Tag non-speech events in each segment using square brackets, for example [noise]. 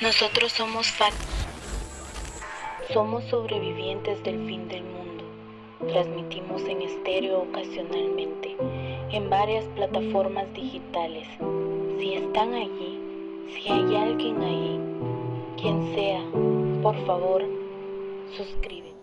Nosotros somos FAT. Somos sobrevivientes del fin del mundo. Transmitimos en estéreo ocasionalmente, en varias plataformas digitales. Si están allí, si hay alguien ahí, quien sea, por favor, suscríbete.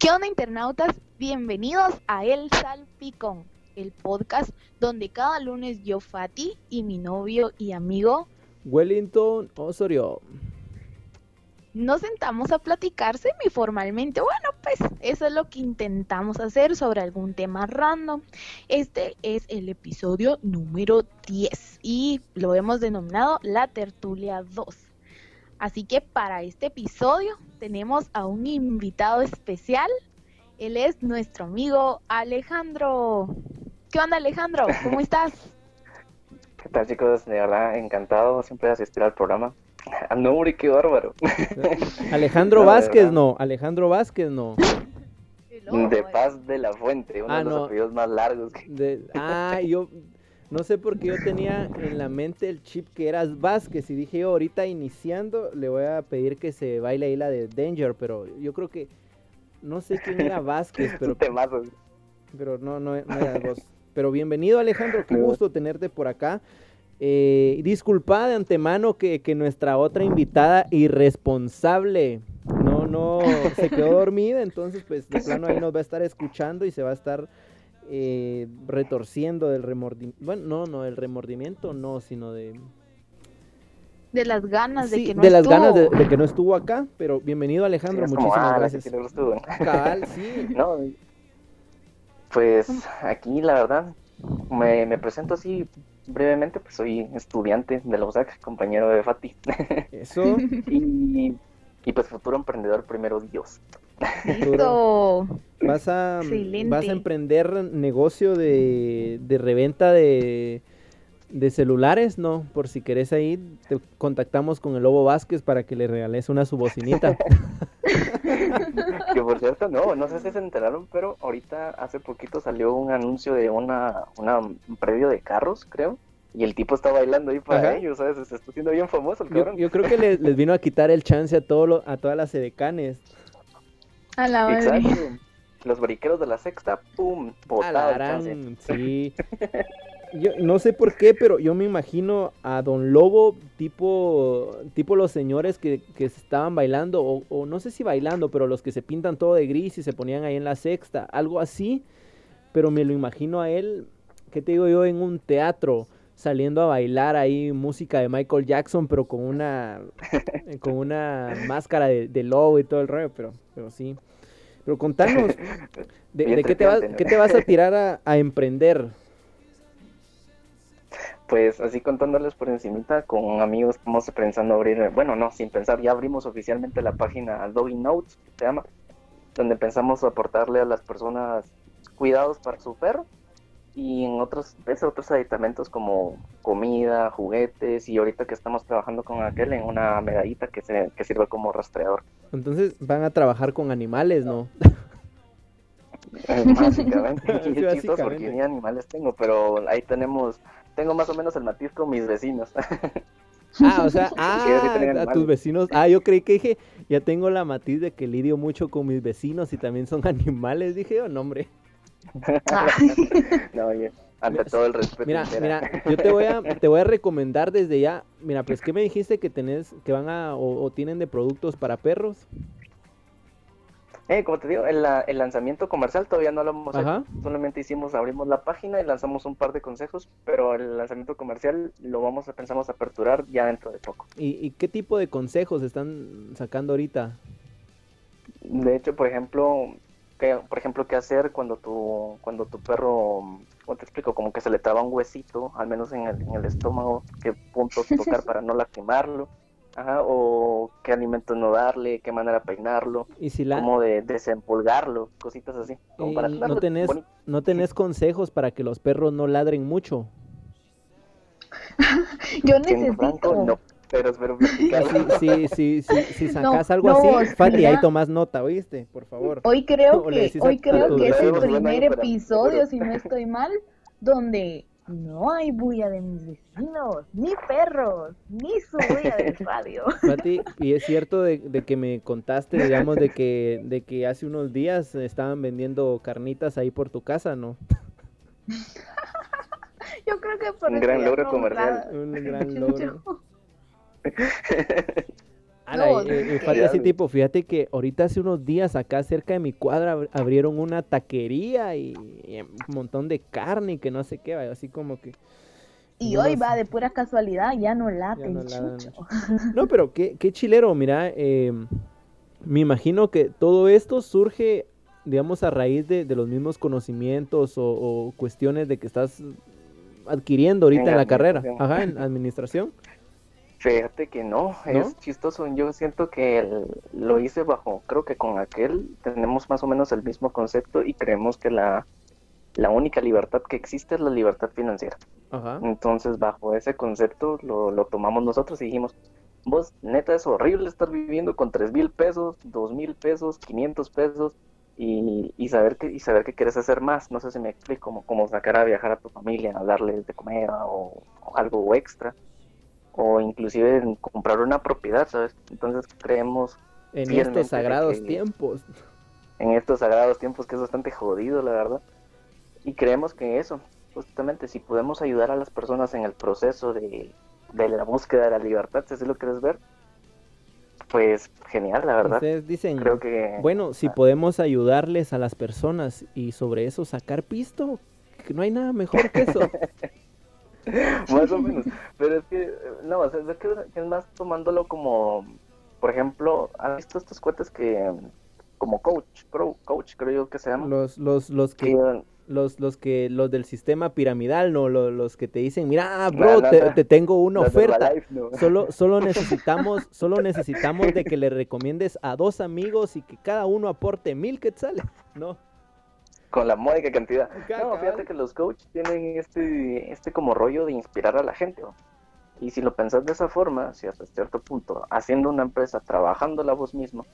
¿Qué onda internautas? Bienvenidos a El Salpicón, el podcast donde cada lunes yo, Fati, y mi novio y amigo Wellington Osorio. nos sentamos a platicar semi-formalmente. Bueno, pues eso es lo que intentamos hacer sobre algún tema random. Este es el episodio número 10 y lo hemos denominado La Tertulia 2. Así que para este episodio tenemos a un invitado especial. Él es nuestro amigo Alejandro. ¿Qué onda Alejandro? ¿Cómo estás? [laughs] ¿Qué tal chicos? De verdad, encantado siempre de asistir al programa. [laughs] No, hombre, qué bárbaro. [laughs] Alejandro No, Vázquez no, Alejandro Vázquez no. De eh. Paz de la Fuente, uno Ah, de los no. apellidos más largos. que- De- ah, yo no sé por qué yo tenía en la mente el chip que eras Vázquez y dije yo ahorita iniciando le voy a pedir que se baile ahí la de Danger, pero yo creo que no sé quién era Vázquez, [laughs] pero, pero no, no, no era vos. Pero bienvenido Alejandro, qué gusto tenerte por acá. Eh, disculpa de antemano que, que nuestra otra invitada irresponsable no, no se quedó dormida, entonces pues de plano ahí nos va a estar escuchando y se va a estar eh, retorciendo del remordimiento. Bueno, no, no, el remordimiento no, sino de... De las ganas de que no de las ganas de, de que no estuvo acá, pero bienvenido Alejandro, como, muchísimas ah, gracias. que tiene estuvo. [laughs] Cabal, sí. [laughs] No, pues aquí la verdad, me, me presento así brevemente, pues soy estudiante de la USAC, compañero de Fati. [laughs] Eso, y, y pues futuro emprendedor primero Dios. Eso. Vas a, Excelente. vas a emprender negocio de, de reventa de, de celulares, ¿no? Por si querés ahí, te contactamos con el Lobo Vázquez para que le regales una su bocinita. [laughs] Que por cierto, no, no sé si se enteraron, pero ahorita hace poquito salió un anuncio de una, una un predio de carros, creo. Y el tipo está bailando ahí para Ajá. ellos, ¿sabes? Se está haciendo bien famoso el Yo, cabrón. yo creo que le- les vino a quitar el chance a, todo lo- a todas las edecanes. A la madre. Exacto. Los bariqueros de la sexta, pum. Alarán, sí. [laughs] Yo no sé por qué, pero yo me imagino a Don Lobo tipo, tipo los señores que, que estaban bailando, o, o no sé si bailando, pero los que se pintan todo de gris y se ponían ahí en la sexta, algo así, pero me lo imagino a él, ¿qué te digo yo? En un teatro, saliendo a bailar ahí música de Michael Jackson, pero con una, [laughs] con una máscara de, de lobo y todo el rollo, pero, pero sí. Pero contanos, ¿de, qué, te vas, qué te vas a tirar a, a emprender? Pues así contándoles por encimita, con amigos estamos pensando abrir, bueno, no, sin pensar, ya abrimos oficialmente la página Doggy Notes, que se llama, donde pensamos aportarle a las personas cuidados para su perro y en otros, pues, otros aditamentos como comida, juguetes y ahorita que estamos trabajando con aquel en una medallita que, se, que sirve como rastreador. Entonces van a trabajar con animales, ¿no? Eh, Básicamente, [laughs] Sí, chistoso porque básicamente. ni animales tengo, pero ahí tenemos, tengo más o menos el matiz con mis vecinos. [laughs] Ah, o sea, [laughs] sí ah, a tus vecinos. Ah, yo creí que dije, ya tengo la matiz de que lidio mucho con mis vecinos y también son [laughs] animales. Dije yo, no, hombre. No, oye, ante Mira, todo el respeto. Mira, entera. mira, yo te voy a, te voy a recomendar desde ya. Mira, pues, ¿qué me dijiste que tenés, que van a, o, o tienen de productos para perros? Eh, como te digo, el, la- el lanzamiento comercial todavía no lo hemos Ajá. hecho. Solamente hicimos, abrimos la página y lanzamos un par de consejos, pero el lanzamiento comercial lo vamos a, pensamos aperturar ya dentro de poco. ¿Y, y qué tipo de consejos están sacando ahorita? De hecho, por ejemplo, que, por ejemplo, qué hacer cuando tu, cuando tu perro, ¿cómo te explico? Como que se le traba un huesito, al menos en el, en el estómago, qué puntos tocar [laughs] para no lastimarlo, ajá, o qué alimentos no darle, qué manera peinarlo, Y si la, cómo de desempolgarlo, cositas así. Como para no tenés, bonito. no tenés consejos para que los perros no ladren mucho. [laughs] Yo Siendo franco, necesito. no. Pero, pero, sí, sí, sí, si sacas algo así, Fati, ahí tomas nota, ¿oíste? Por favor. Hoy creo [laughs] que, hoy creo que es el primer episodio, si no estoy mal, donde no hay bulla de mis vecinos, ni perros, ni su bulla del radio. [laughs] Fati, y es cierto de, que me contaste, digamos, de que, de que hace unos días estaban vendiendo carnitas ahí por tu casa, ¿no? [laughs] Yo creo que por Un gran logro comercial. Un gran [laughs] logro. Eh, eh, ese tipo, fíjate que ahorita hace unos días acá cerca de mi cuadra abrieron una taquería y, un montón de carne y que no sé qué, así como que... Y hoy va de pura casualidad, ya no late no, [laughs] no, pero qué, qué chilero, mira, eh, me imagino que todo esto surge, digamos, a raíz de, los mismos conocimientos o, cuestiones de que estás adquiriendo ahorita en la carrera, ajá, en administración. Fíjate que no, es chistoso. Yo siento que lo hice bajo, creo que con aquel tenemos más o menos el mismo concepto y creemos que la, la única libertad que existe es la libertad financiera. Entonces, bajo ese concepto lo, lo, tomamos nosotros y dijimos, vos, neta, es horrible estar viviendo con tres mil pesos, dos mil pesos, 500 pesos y, y, saber que, y saber que quieres hacer más. No sé si me explico, como, sacar a viajar a tu familia, a darles de comer o algo extra o inclusive comprar una propiedad, ¿sabes? Entonces creemos... En estos sagrados tiempos. En estos sagrados tiempos que es bastante jodido, la verdad. Y creemos que eso, justamente, si podemos ayudar a las personas en el proceso de, la búsqueda de la libertad, si así lo quieres ver, pues genial, la verdad. Ustedes dicen, Creo que, bueno, si ah. podemos ayudarles a las personas y sobre eso sacar pisto, que no hay nada mejor que eso. [laughs] [laughs] más o menos. Pero es que, no, o sea, es que es más tomándolo como, por ejemplo, ¿has visto estos cuates que, como coach, coach creo yo que se llaman? Los, los, los que... los, los que los del sistema piramidal, no los, que te dicen, mira, bro, te, tengo una oferta. Solo, [laughs] solo necesitamos, solo necesitamos de que le recomiendes a dos amigos y que cada uno aporte mil quetzales, ¿no? Con la módica cantidad. No, fíjate que los coaches tienen este, este como rollo de inspirar a la gente. Y si lo pensás de esa forma, si hasta cierto punto, haciendo una empresa, trabajando la voz mismo,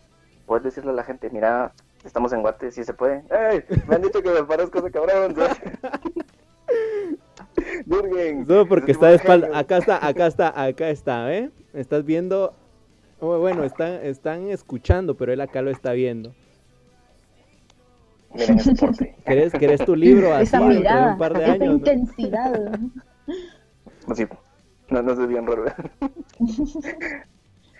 puedes decirle a la gente, mira, estamos en Guate, si se puede. ¡Ey! Me han dicho que me parezco ese cabrón. [laughs] Jürgen. Solo porque está de espalda. Acá está, acá está, acá está, ¿eh? Estás viendo. Oh, bueno, están, están escuchando, pero él acá lo está viendo. Miren ese porte. [laughs] ¿Querés, tu libro así esa mirada, un par de esa intensidad. Así, no, no sé bien raro.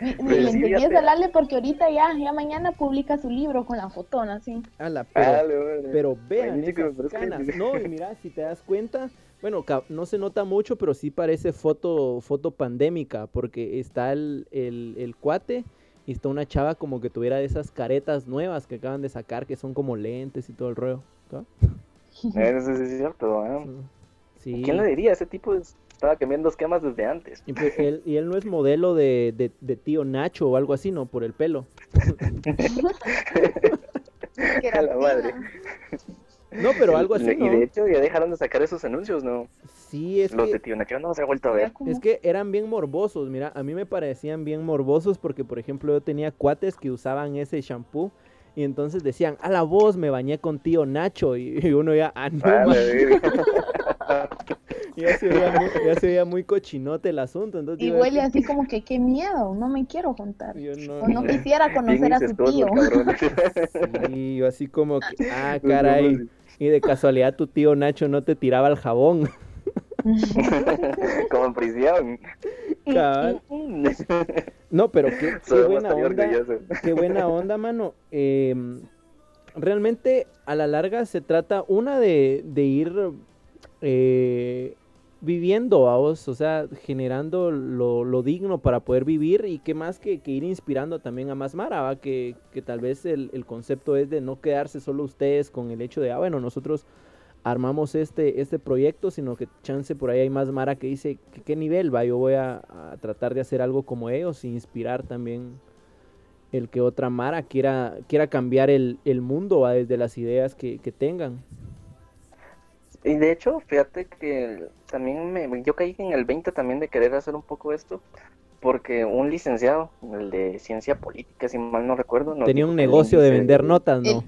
Ni, le entendí a porque ahorita ya, ya mañana publica su libro con la fotona, así. Ala, pero, pero vean esas canas. No, y mira, si te das cuenta, bueno, no se nota mucho, pero sí parece foto, foto pandémica, porque está el, el, el cuate y está una chava como que tuviera esas caretas nuevas que acaban de sacar, que son como lentes y todo el rollo. [laughs] Eso es cierto, ¿eh? Sí. ¿Quién le diría? Ese tipo estaba cambiando esquemas desde antes. Y, pues, él, y él no es modelo de, de, tío Nacho o algo así, ¿no? Por el pelo. [laughs] [laughs] la madre. No, pero algo así. Y de hecho ya dejaron de sacar esos anuncios, ¿no? Sí, es Los de Tío Nacho no se ha vuelto a ver. Es que eran bien morbosos, mira, a mí me parecían bien morbosos porque, por ejemplo, yo tenía cuates que usaban ese shampoo y entonces decían, a la voz me bañé con tío Nacho y, uno ya, ah, no, [laughs] ya, se veía muy, ya se veía muy cochinote el asunto. Entonces y huele así como que qué miedo, no me quiero contar. no, o no quisiera conocer a su tío. [laughs] Sí, yo así como que, ah, caray. Y de casualidad tu tío Nacho no te tiraba el jabón. [laughs] Como en prisión. [laughs] No, pero qué, buena onda. Qué buena onda, mano. Em, realmente a la larga se trata una de, de ir eh, viviendo, vos, o sea, generando lo, digno para poder vivir y qué más que, ir inspirando también a más Mara, Que, que, tal vez el, el, concepto es de no quedarse solo ustedes con el hecho de, ah, bueno, nosotros armamos este, este proyecto, sino que chance por ahí hay más Mara que dice, ¿qué, nivel va? Yo voy a, tratar de hacer algo como ellos e inspirar también el que otra Mara quiera, quiera cambiar el, mundo desde las ideas que, que tengan Y de hecho, fíjate que también me, yo caí en el 20 también de querer hacer un poco esto, porque un licenciado, el de ciencia política, si mal no recuerdo, nos Tenía un el negocio de vender notas, ¿no?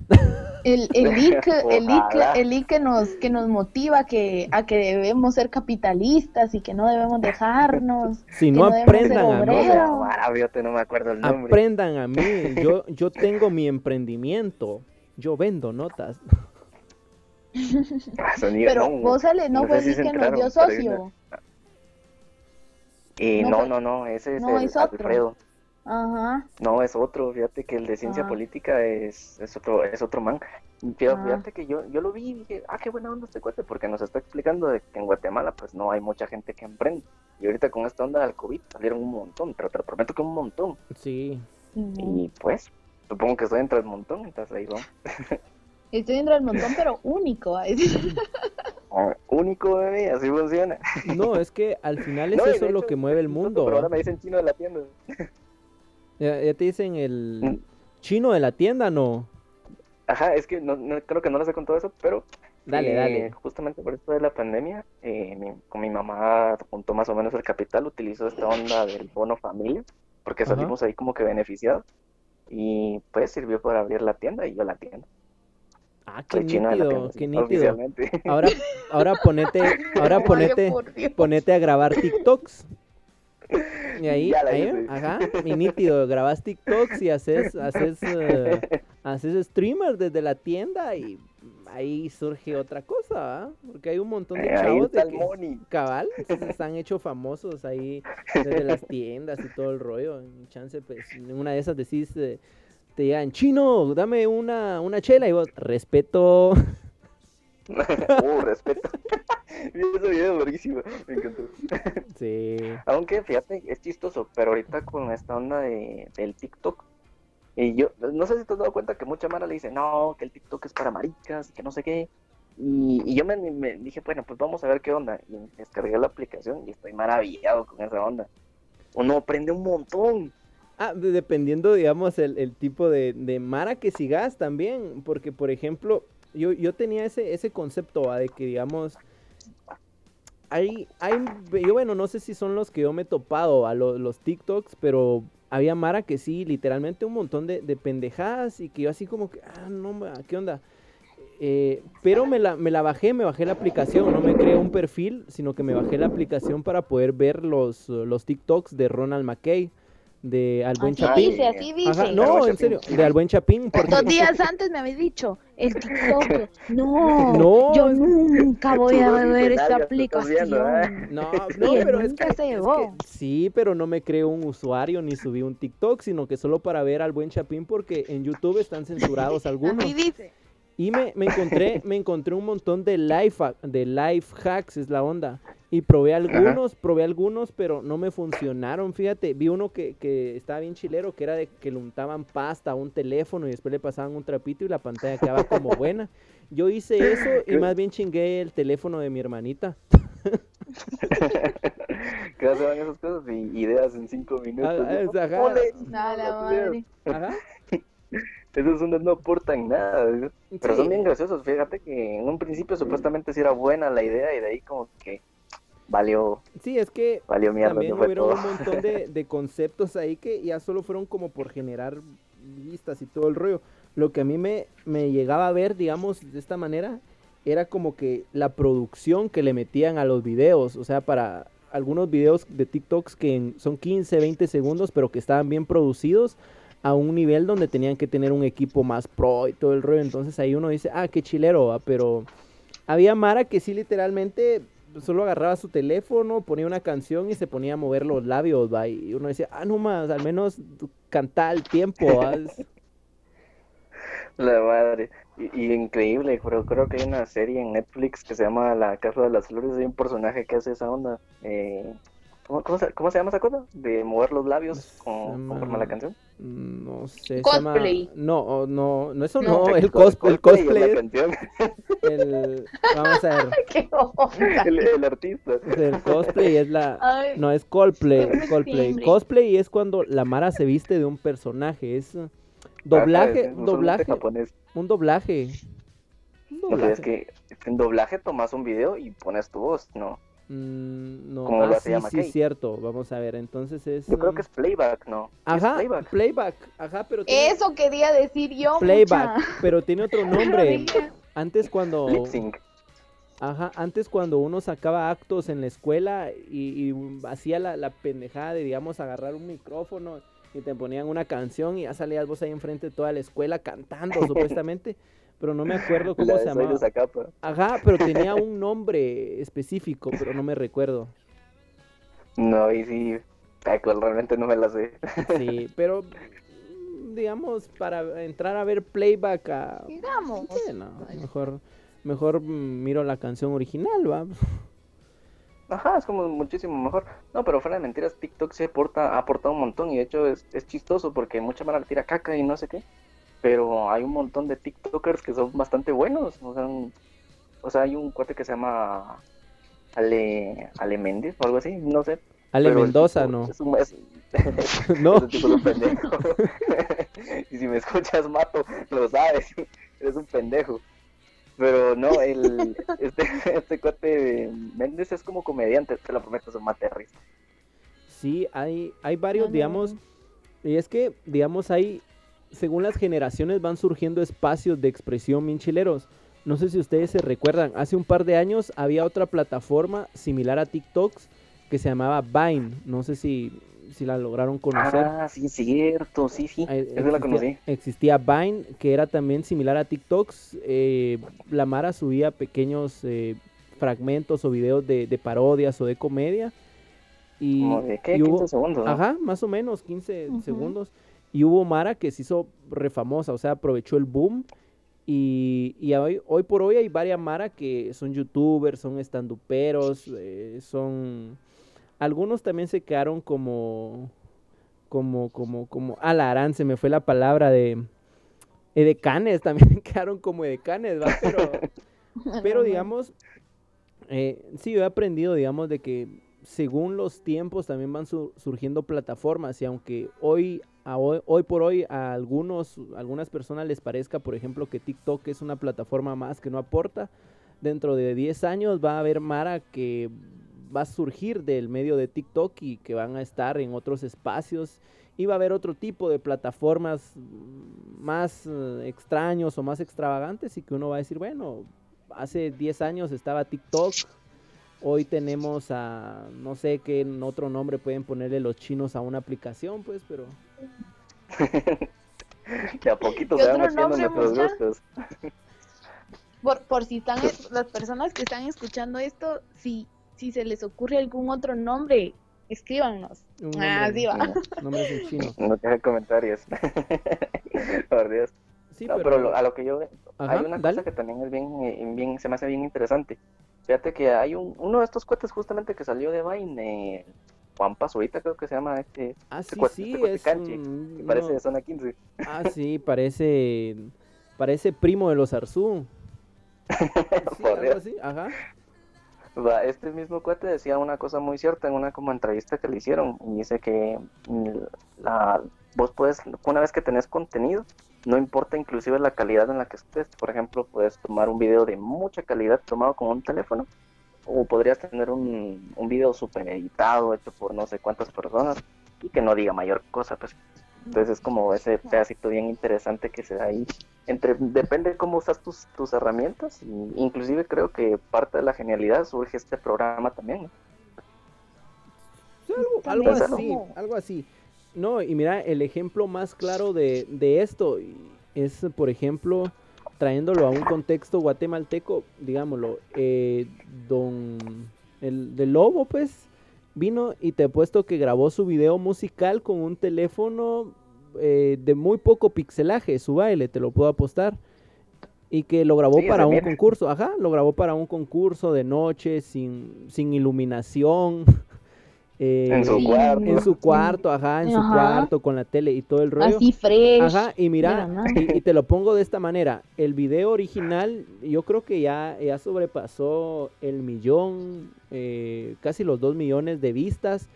El, el el [laughs] link, Ojalá. el link que nos, que nos motiva que, a que debemos ser capitalistas y que no debemos dejarnos. [laughs] Si no no aprendan a mí, No, no me acuerdo el nombre. aprendan a mí. Yo, [laughs] yo tengo mi emprendimiento. Yo vendo notas. Ah, sonido, Pero no, vos, Ale, no no fue si el que nos dio hay socio. Eh, no no, no, no, ese es no, el es otro. Alfredo. Ajá. No, es otro, fíjate que el de ciencia Ah. política es, es otro, es otro man. Fíjate, Ah. fíjate que yo, yo lo vi y dije, ah, qué buena onda este cuate, porque nos está explicando de que en Guatemala pues no hay mucha gente que emprende. Y ahorita con esta onda del COVID salieron un montón, pero te lo prometo que un montón. Sí. Y pues, supongo que estoy entre el montón, entonces ahí vamos. [laughs] Estoy dentro del montón, pero único. Ah, Único bebé, así funciona. No, es que al final [laughs] es No, eso lo hecho, que mueve el mundo. Pero ahora me dicen chino de la tienda. [laughs] Ya, ya te dicen el Mm. chino de la tienda, ¿no? Ajá, es que no, no- creo que no les he contado eso, pero Dale, eh, dale. justamente por esto de la pandemia, eh, mi- con mi mamá juntó más o menos el capital, utilizó esta onda del bono familia, porque Ajá. salimos ahí como que beneficiados, y pues sirvió para abrir la tienda y yo la tienda. Ah, qué Soy la nítido, qué nítido. Ahora, ahora [laughs] ponete, ahora ponete, ponete a grabar TikToks. Y ahí, ahí, ajá, mi nítido, grabas TikToks y haces, haces, eh, [laughs] haces streamer desde la tienda y ahí surge otra cosa, ¿va? Porque hay un montón de Ahí chavos de que, cabal, se se han hecho famosos ahí desde las tiendas y todo el rollo. En chance, pues, en una de esas decís, eh, te digan, chino, dame una, una chela y vos, respeto. [laughs] Uh, respeto. [laughs] Vi ese video larguísimo, me encantó. [laughs] Sí. Aunque fíjate, es chistoso, pero ahorita con esta onda de, del TikTok, y yo no sé si te has dado cuenta que mucha mara le dice, no, que el TikTok es para maricas, que no sé qué. Y, y yo me, me dije, bueno, pues vamos a ver qué onda. Y descargué la aplicación y estoy maravillado con esa onda. Uno aprende un montón. Ah, de- dependiendo, digamos, el, tipo de, Mara que sigas también, porque, por ejemplo, yo, yo tenía ese, ese concepto de que, digamos, hay, hay, yo bueno, no sé si son los que yo me he topado a los, los TikToks, pero había Mara que sí, literalmente un montón de, de pendejadas y que yo así como que, ah, no, ¿qué onda? Eh, pero me la, me la bajé, me bajé la aplicación, no me creé un perfil, sino que me bajé la aplicación para poder ver los, los TikToks de Ronald McKay, de Al Buen Así Chapín. dice, así dice. Ajá, no, en Chapín. serio, de Al Buen Chapín. porque- Dos días antes me habéis dicho, el TikTok. No, [laughs] No, yo nunca voy a ver esta aplicación. ¿eh? No, [laughs] no, pero es nunca que, se es llevó. que- sí, pero no me creo un usuario ni subí un TikTok, sino que solo para ver al buen Chapín porque en YouTube están censurados [laughs] algunos. Así dice. Y me, me encontré, [laughs] me encontré un montón de life, de life hacks, es la onda. Y probé algunos, probé algunos, pero no me funcionaron. Fíjate, vi uno que, que estaba bien chilero, que era de que le untaban pasta a un teléfono y después le pasaban un trapito y la pantalla quedaba como [laughs] buena. Yo hice eso y más bien chingué el teléfono de mi hermanita. [laughs] que se van esas cosas y ideas en cinco minutos. Ah, ¿no? es- ajá. Ole, A la las ideas. madre. Ajá. Esas ondas no aportan nada. Pero Sí. son bien graciosos. Fíjate que en un principio supuestamente sí era buena la idea y de ahí como que valió, Sí, es que valió mierda. también no hubieron todo. un montón de, [laughs] de conceptos ahí que ya solo fueron como por generar vistas y todo el rollo. Lo que a mí me, me llegaba a ver, digamos, de esta manera, era como que la producción que le metían a los videos. O sea, para algunos videos de TikToks que son 15, 20 segundos, pero que estaban bien producidos a un nivel donde tenían que tener un equipo más pro y todo el rollo. Entonces ahí uno dice, ah, qué chilero, ¿va? pero había Mara que sí literalmente solo agarraba su teléfono, ponía una canción y se ponía a mover los labios, ¿va? Y uno decía, ah, no más, al menos canta al tiempo, [laughs] La madre. Y, y increíble, pero creo que hay una serie en Netflix que se llama La Casa de las Flores. Hay un personaje que hace esa onda. Eh, ¿cómo, cómo se, cómo se llama esa cosa? De mover los labios con, llama- conforme a la canción. No sé, se Cosplay. llama... No, no, no, eso No. no, el, cos- el cosplay, es es la canción. [laughs] el... Vamos a ver, [laughs] Qué el, el artista. el cosplay es la... Ay, No, es Coldplay. simple. Cosplay es cuando la Mara se viste de un personaje, es doblaje, es usualmente doblaje, japonés. un doblaje. Un O sea, es doblaje. que en doblaje tomas un video y pones tu voz, ¿no? Mm, no, Como ah, lo sí, sí, McKay. cierto. Vamos a ver, entonces es. Yo creo mm, que es playback, ¿no? Es Ajá, playback. playback. Ajá, pero. tiene- Eso quería decir yo. Playback, mucha. pero tiene otro [laughs] nombre. Antes cuando. Lip sync. Ajá, antes cuando uno sacaba actos en la escuela y, y hacía la, la pendejada de, digamos, agarrar un micrófono y te ponían una canción y ya salías vos ahí enfrente de toda la escuela cantando, [laughs] supuestamente, pero no me acuerdo [laughs] cómo La se llamaba. Ajá, pero [laughs] tenía un nombre específico, pero no me recuerdo. No, y sí, taco, realmente no me la sé. Sí, [laughs] pero mm, digamos, para entrar a ver playback a... Digamos. Sí, no, mejor, mejor mm, miro la canción original, va. Ajá, es como muchísimo mejor. No, pero fuera de mentiras, TikTok se aporta, ha aportado un montón y de hecho es, es chistoso porque mucha mara le tira caca y no sé qué. Pero hay un montón de TikTokers que son bastante buenos. O sea, un- o sea, hay un cuate que se llama Ale, Ale Méndez o algo así, no sé. Ale Mendoza, tipo ¿no? Es un, es- [laughs] [laughs] No. es un pendejo. [laughs] y si me escuchas, mato, lo sabes. Eres un pendejo. Pero no, el, este, este cuate de Méndez es como comediante, te lo prometo, es un mate de risa. Sí, hay, hay varios, No, no. digamos, y es que, digamos, hay, según las generaciones van surgiendo espacios de expresión bien chileros. No sé si ustedes se recuerdan, hace un par de años había otra plataforma similar a TikToks que se llamaba Vine. No sé si, si la lograron conocer. Ah, sí, cierto, sí, sí, Eh, esa la conocí. existía, existía Vine, que era también similar a TikToks. eh, la Mara subía pequeños eh, fragmentos o videos de, de parodias o de comedia. Y, Como de, ¿qué? y 15 hubo- segundos, ¿no? Ajá, más o menos, 15 Ujú. segundos. Y hubo Mara que se hizo refamosa, o sea, aprovechó el boom. Y, y hoy, hoy por hoy hay varias Mara que son youtubers, son estanduperos, eh, son... Algunos también se quedaron como... Como, como, como... Alarán, se me fue la palabra de... Edecanes, [laughs] también quedaron como edecanes, ¿va? Pero... [laughs] Pero digamos, eh, sí, yo he aprendido, digamos, de que según los tiempos también van su- surgiendo plataformas y aunque hoy, hoy, por hoy a algunos, algunas personas les parezca, por ejemplo, que TikTok es una plataforma más que no aporta, dentro de 10 años va a haber Mara que va a surgir del medio de TikTok y que van a estar en otros espacios y va a haber otro tipo de plataformas más eh, extraños o más extravagantes y que uno va a decir, bueno, hace 10 años estaba TikTok, hoy tenemos a, no sé qué otro nombre pueden ponerle los chinos a una aplicación, pues, pero... [laughs] De a poquito ¿Qué se van nombre, nuestros mucha? gustos. [laughs] Por, por si están [laughs] las personas que están escuchando esto, si, si se les ocurre algún otro nombre, escríbanos. Un Ah, nombre, sí va. nombres en chino. No te comentarios. Por Dios. Sí, No, pero... pero lo- a lo que yo Ajá, hay una dale. cosa que también es bien, eh, bien, se me hace bien interesante. Fíjate que hay un, uno de estos cohetes justamente que salió de Vine, Juan Paz, ahorita creo que se llama este, Ah, este sí, sí, este es canche, un- que parece de zona 15. Ah, sí, parece... Parece primo de los Arzú. [laughs] Sí, algo así, ajá. Este mismo cuate decía una cosa muy cierta en una como entrevista que le hicieron y dice que mm, la, vos puedes, una vez que tenés contenido, no importa inclusive la calidad en la que estés, por ejemplo, puedes tomar un video de mucha calidad tomado con un teléfono o podrías tener un, un video super editado hecho por no sé cuántas personas y que no diga mayor cosa, pues. Entonces es como ese pedacito bien interesante que se da ahí. Entre, depende de cómo usas tus, tus herramientas. y inclusive creo que parte de la genialidad surge este programa también. ¿no? Sí, algo, algo así, algo así. No, y mira, el ejemplo más claro de, de esto y es, por ejemplo, trayéndolo a un contexto guatemalteco, digámoslo, eh, don, el de Lobo, pues, vino y te he puesto que grabó su video musical con un teléfono eh, de muy poco pixelaje, su baile, te lo puedo apostar. Y que lo grabó Sí, para un concurso, ajá, lo grabó para un concurso de noche, sin, sin iluminación. Eh, En su Sí. cuarto. en su cuarto, ajá, en su cuarto, con la tele y todo el rollo. Así fresh. Ajá, y mira, Mira, nada. y, y te lo pongo de esta manera. El video original, yo creo que ya, ya sobrepasó el millón, eh, casi los dos millones de vistas.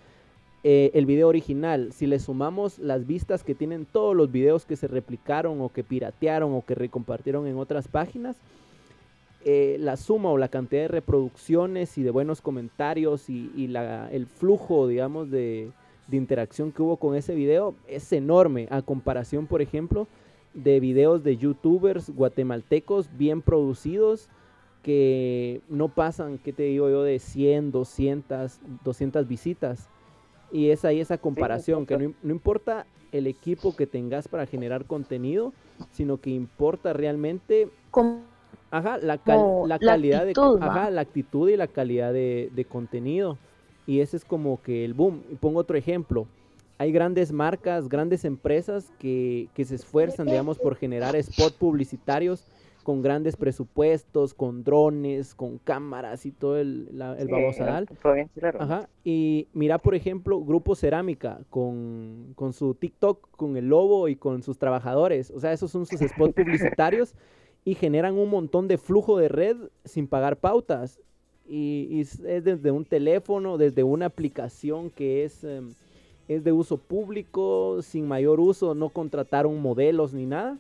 Eh, el video original, si le sumamos las vistas que tienen todos los videos que se replicaron o que piratearon o que recompartieron en otras páginas, eh, la suma o la cantidad de reproducciones y de buenos comentarios y, el flujo, digamos, de, interacción que hubo con ese video es enorme a comparación, por ejemplo, de videos de youtubers guatemaltecos bien producidos que no pasan, ¿qué te digo yo?, de 100, 200, 200 visitas. Y es ahí esa comparación, que no importa el equipo que tengas para generar contenido, sino que importa realmente Ajá, la, la calidad de ajá, la actitud y la calidad de, contenido. Y ese es como que el boom. pongo otro ejemplo. Hay grandes marcas, grandes empresas que, que se esfuerzan, digamos, por generar spots publicitarios con grandes presupuestos, con drones, con cámaras y todo el, la, el Ajá. Y mira, por ejemplo, Grupo Cerámica con, con su TikTok, con el lobo y con sus trabajadores. O sea, esos son sus spots publicitarios y generan un montón de flujo de red sin pagar pautas. Y, es desde un teléfono, desde una aplicación que es, em, es de uso público, sin mayor uso, no contrataron modelos ni nada.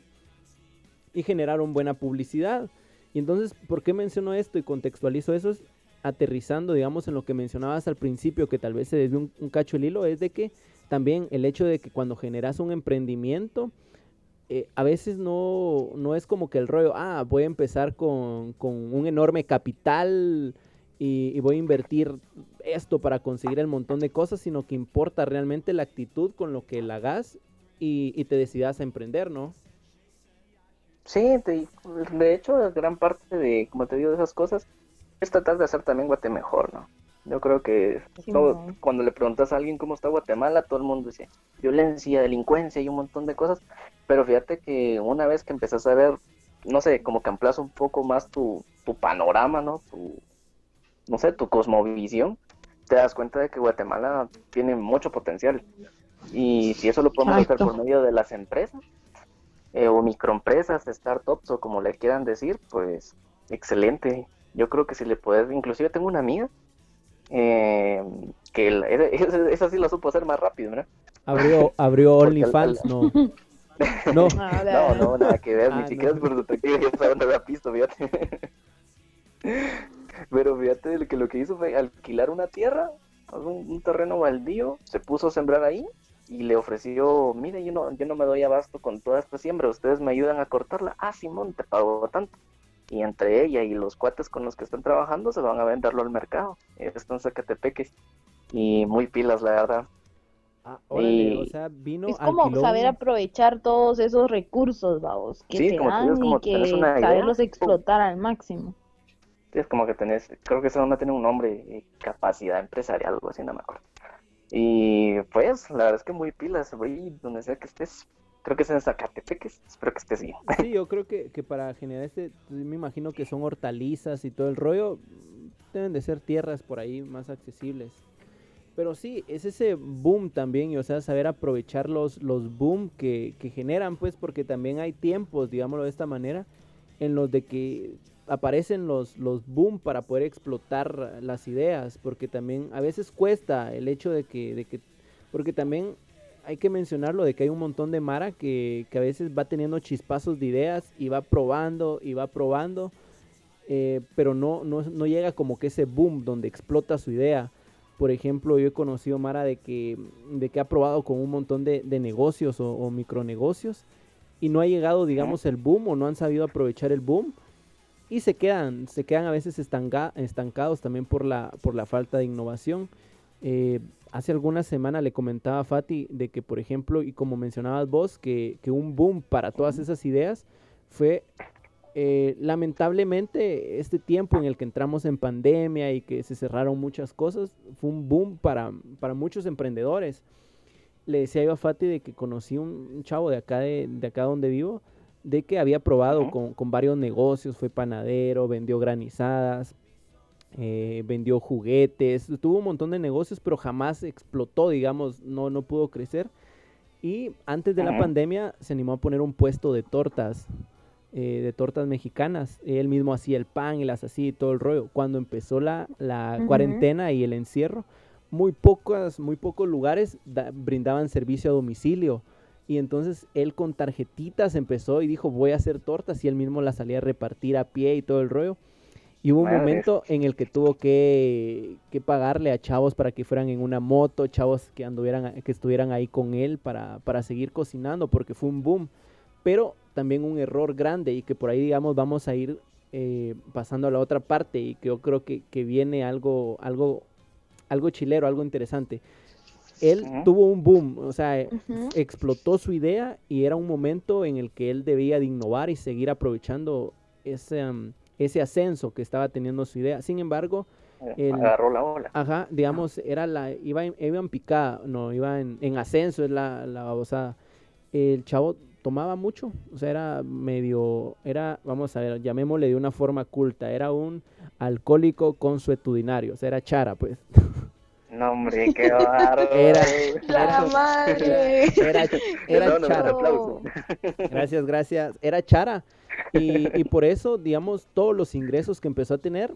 Y generaron buena publicidad. Y entonces, ¿por qué menciono esto y contextualizo eso? Es aterrizando, digamos, en lo que mencionabas al principio, que tal vez se desvió un, un cacho el hilo, es de que también el hecho de que cuando generas un emprendimiento, eh, a veces no, no es como que el rollo, ah, voy a empezar con, un enorme capital y, voy a invertir esto para conseguir el montón de cosas, sino que importa realmente la actitud con lo que la hagas y, te decidas a emprender, ¿no? Sí, de, hecho, gran parte de, como te digo, de esas cosas es tratar de hacer también Guate mejor, ¿no? Yo creo que cuando le preguntas a alguien cómo está Guatemala, todo el mundo dice violencia, delincuencia y un montón de cosas. Pero fíjate que una vez que empezás a ver, no sé, como que amplias un poco más tu, tu panorama, ¿no? Tu, no sé, tu cosmovisión, te das cuenta de que Guatemala tiene mucho potencial. Y si eso lo podemos hacer por medio de las empresas, eh, o microempresas, startups, o como le quieran decir, pues excelente. Yo creo que si le puedes, inclusive tengo una amiga eh, que esa, sí la supo hacer más rápido, ¿verdad? Abrió, [laughs] abrió OnlyFans, [laughs] no. No. no, no, nada que ver, ni ah, siquiera es por su ya saben dónde había fíjate. [laughs] Pero fíjate que lo que hizo fue alquilar una tierra, un, terreno baldío, se puso a sembrar ahí y le ofreció, mire, yo no, yo no me doy abasto con toda esta siembra, ustedes me ayudan a cortarla. Ah, Simón, te pago tanto y entre ella y los cuates con los que están trabajando se van a venderlo al mercado. Están en Zacatepeques y muy pilas, la verdad. Ah, o sea, vino es como saber aprovechar todos esos recursos, vamos, que te dan y que saberlos explotar al máximo. es como que tenés, creo que eso no tiene un nombre, capacidad empresarial, algo así, no me acuerdo. Y pues, la verdad es que muy pilas, voy donde sea que estés, Creo que es en Zacatepeques, espero que esté así. [laughs] Sí, yo creo que, que para generar este, me imagino que son hortalizas y todo el rollo, deben de ser tierras por ahí más accesibles. Pero sí, es ese boom también, y, o sea, saber aprovechar los, los boom que, que generan, pues, porque también hay tiempos, digámoslo de esta manera, en los de que aparecen los, los boom para poder explotar las ideas, porque también a veces cuesta el hecho de que, de que porque también hay que mencionarlo de que hay un montón de Mara que, a veces va teniendo chispazos de ideas y va probando y va probando, eh, pero no, no, llega como que ese boom donde explota su idea. Por ejemplo, yo he conocido Mara de que, de que ha probado con un montón de, negocios o, micronegocios y no ha llegado, digamos, el boom o no han sabido aprovechar el boom y se quedan, se quedan a veces estancados también por la, por la falta de innovación. Eh, hace algunas semanas le comentaba a Fati de que, por ejemplo, y como mencionabas vos, que, un boom para todas esas ideas fue eh, lamentablemente este tiempo en el que entramos en pandemia y que se cerraron muchas cosas, fue un boom para, para muchos emprendedores. Le decía yo a Fati de que conocí un, chavo de acá, de, acá donde vivo, de que había probado con, con varios negocios, fue panadero, vendió granizadas, eh, vendió juguetes, tuvo un montón de negocios, pero jamás explotó, digamos, no, no pudo crecer. Y antes de la pandemia se animó a poner un puesto de tortas, eh, de tortas mexicanas. Él mismo hacía el pan y las hacía y todo el rollo. Cuando empezó la, cuarentena y el encierro, muy pocos, muy pocos lugares brindaban servicio a domicilio. Y entonces él con tarjetitas empezó y dijo, voy a hacer tortas y él mismo las salía a repartir a pie y todo el rollo Y hubo un Madre. momento en el que tuvo que, que pagarle a chavos para que fueran en una moto, chavos que anduvieran, que estuvieran ahí con él para, para seguir cocinando, porque fue un boom. Pero también un error grande y que por ahí, digamos, vamos a ir eh, pasando a la otra parte y que yo creo que, que viene algo, algo, algo chilero, algo interesante. Él tuvo un boom, o sea, Ujú. explotó su idea y era un momento en el que él debía de innovar y seguir aprovechando ese, am, ese ascenso que estaba teniendo su idea. Sin embargo, el- Agarró la ola. ajá, digamos, era la, iba, en- iba en picada, no, iba en, en ascenso, es la, la babosada. El chavo tomaba mucho, o sea, era medio, era, vamos a ver, llamémosle de una forma culta, era un alcohólico consuetudinario, o sea, era chara, pues. No, hombre, qué bárbaro. [laughs] Era- [laughs] La Era- madre. Era, era No, no, no, chara. aplauso. Gracias, gracias. Era Chara. Y, y por [laughs] eso, digamos, todos los ingresos que empezó a tener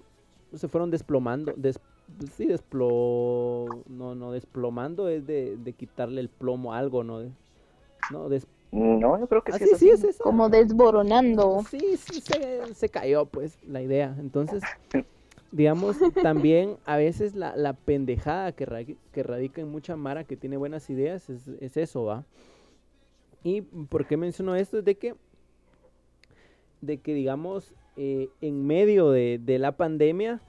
se fueron desplomando. Des, sí, desplo... No, no, desplomando es de, de quitarle el plomo a algo, ¿no? No, des... No, yo creo que Ah, sí, sí, es eso. Como desboronando. Sí, sí, se, se cayó, pues, la idea. Entonces, [laughs] digamos, también a veces la, la pendejada que, ra- que radica en mucha Mara que tiene buenas ideas es, es eso, ¿va? ¿Y por qué menciono esto? Es de que, de que digamos, eh, en medio de, de la pandemia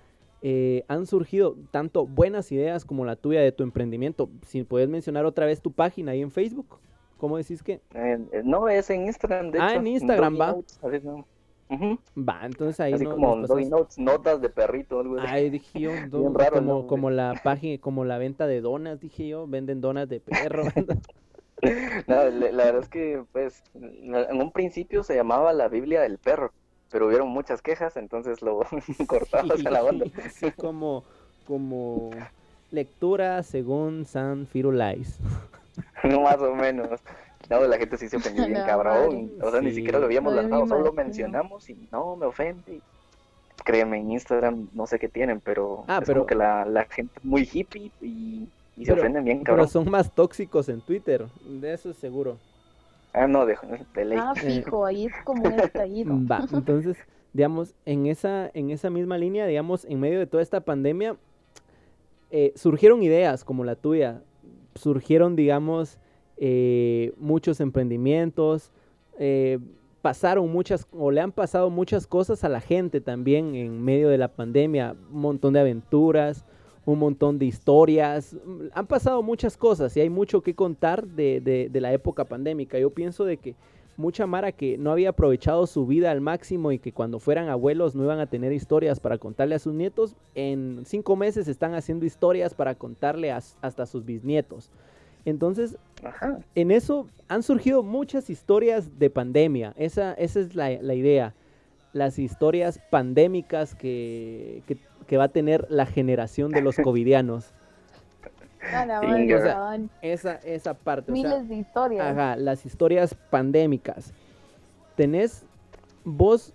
eh, han surgido tanto buenas ideas como la tuya de tu emprendimiento. Si puedes mencionar otra vez tu página ahí en Facebook. ¿Cómo decís que? Eh, no, es en Instagram, de Ah, hecho. en Instagram, va. Notes, a ver, no. Ujú, Va, entonces ahí Así no- como Notes, notas de perrito, algo así. Ay, dije yo, [laughs] do- Bien raro el como, como la página, como la venta de donas, dije yo, venden donas de perro. [laughs] [laughs] No, la, la verdad es que, pues, en un principio se llamaba la Biblia del perro, pero hubieron muchas quejas, entonces lo [laughs] cortamos a la onda. Así [laughs] como, como lectura según San Firulais. Más o menos. No, la gente sí se ofendió bien La cabrón. O sea, ni siquiera lo habíamos lanzado, solo mencionamos y no, me ofende. Créeme, en Instagram no sé qué tienen, pero Ah, es pero- como que la, la gente es muy hippie y, y se Pero- ofenden bien Pero cabrón. son más tóxicos en Twitter, de eso es seguro. Ah, no, de, de ley. Ah, [laughs] fijo, ahí es como un estallido. [laughs] Va, [laughs] entonces, digamos, en esa, en esa misma línea, digamos, en medio de toda esta pandemia, eh, surgieron ideas como la tuya, surgieron, digamos, eh, muchos emprendimientos, eh, pasaron muchas, o le han pasado muchas cosas a la gente también en medio de la pandemia, un montón de aventuras, un montón de historias, han pasado muchas cosas y hay mucho que contar de, de- de la época pandémica. Yo pienso de que mucha Mara que no había aprovechado su vida al máximo y que cuando fueran abuelos no iban a tener historias para contarle a sus nietos, en cinco meses están haciendo historias para contarle a- hasta a sus bisnietos. Entonces, Ajá. en eso han surgido muchas historias de pandemia. Esa, esa es la, la idea. Las historias pandémicas que, que- que va a tener la generación de los covidianos. [laughs] O sea. Esa, esa parte. o sea, Miles de historias. Ajá, las historias pandémicas. ¿Tenés vos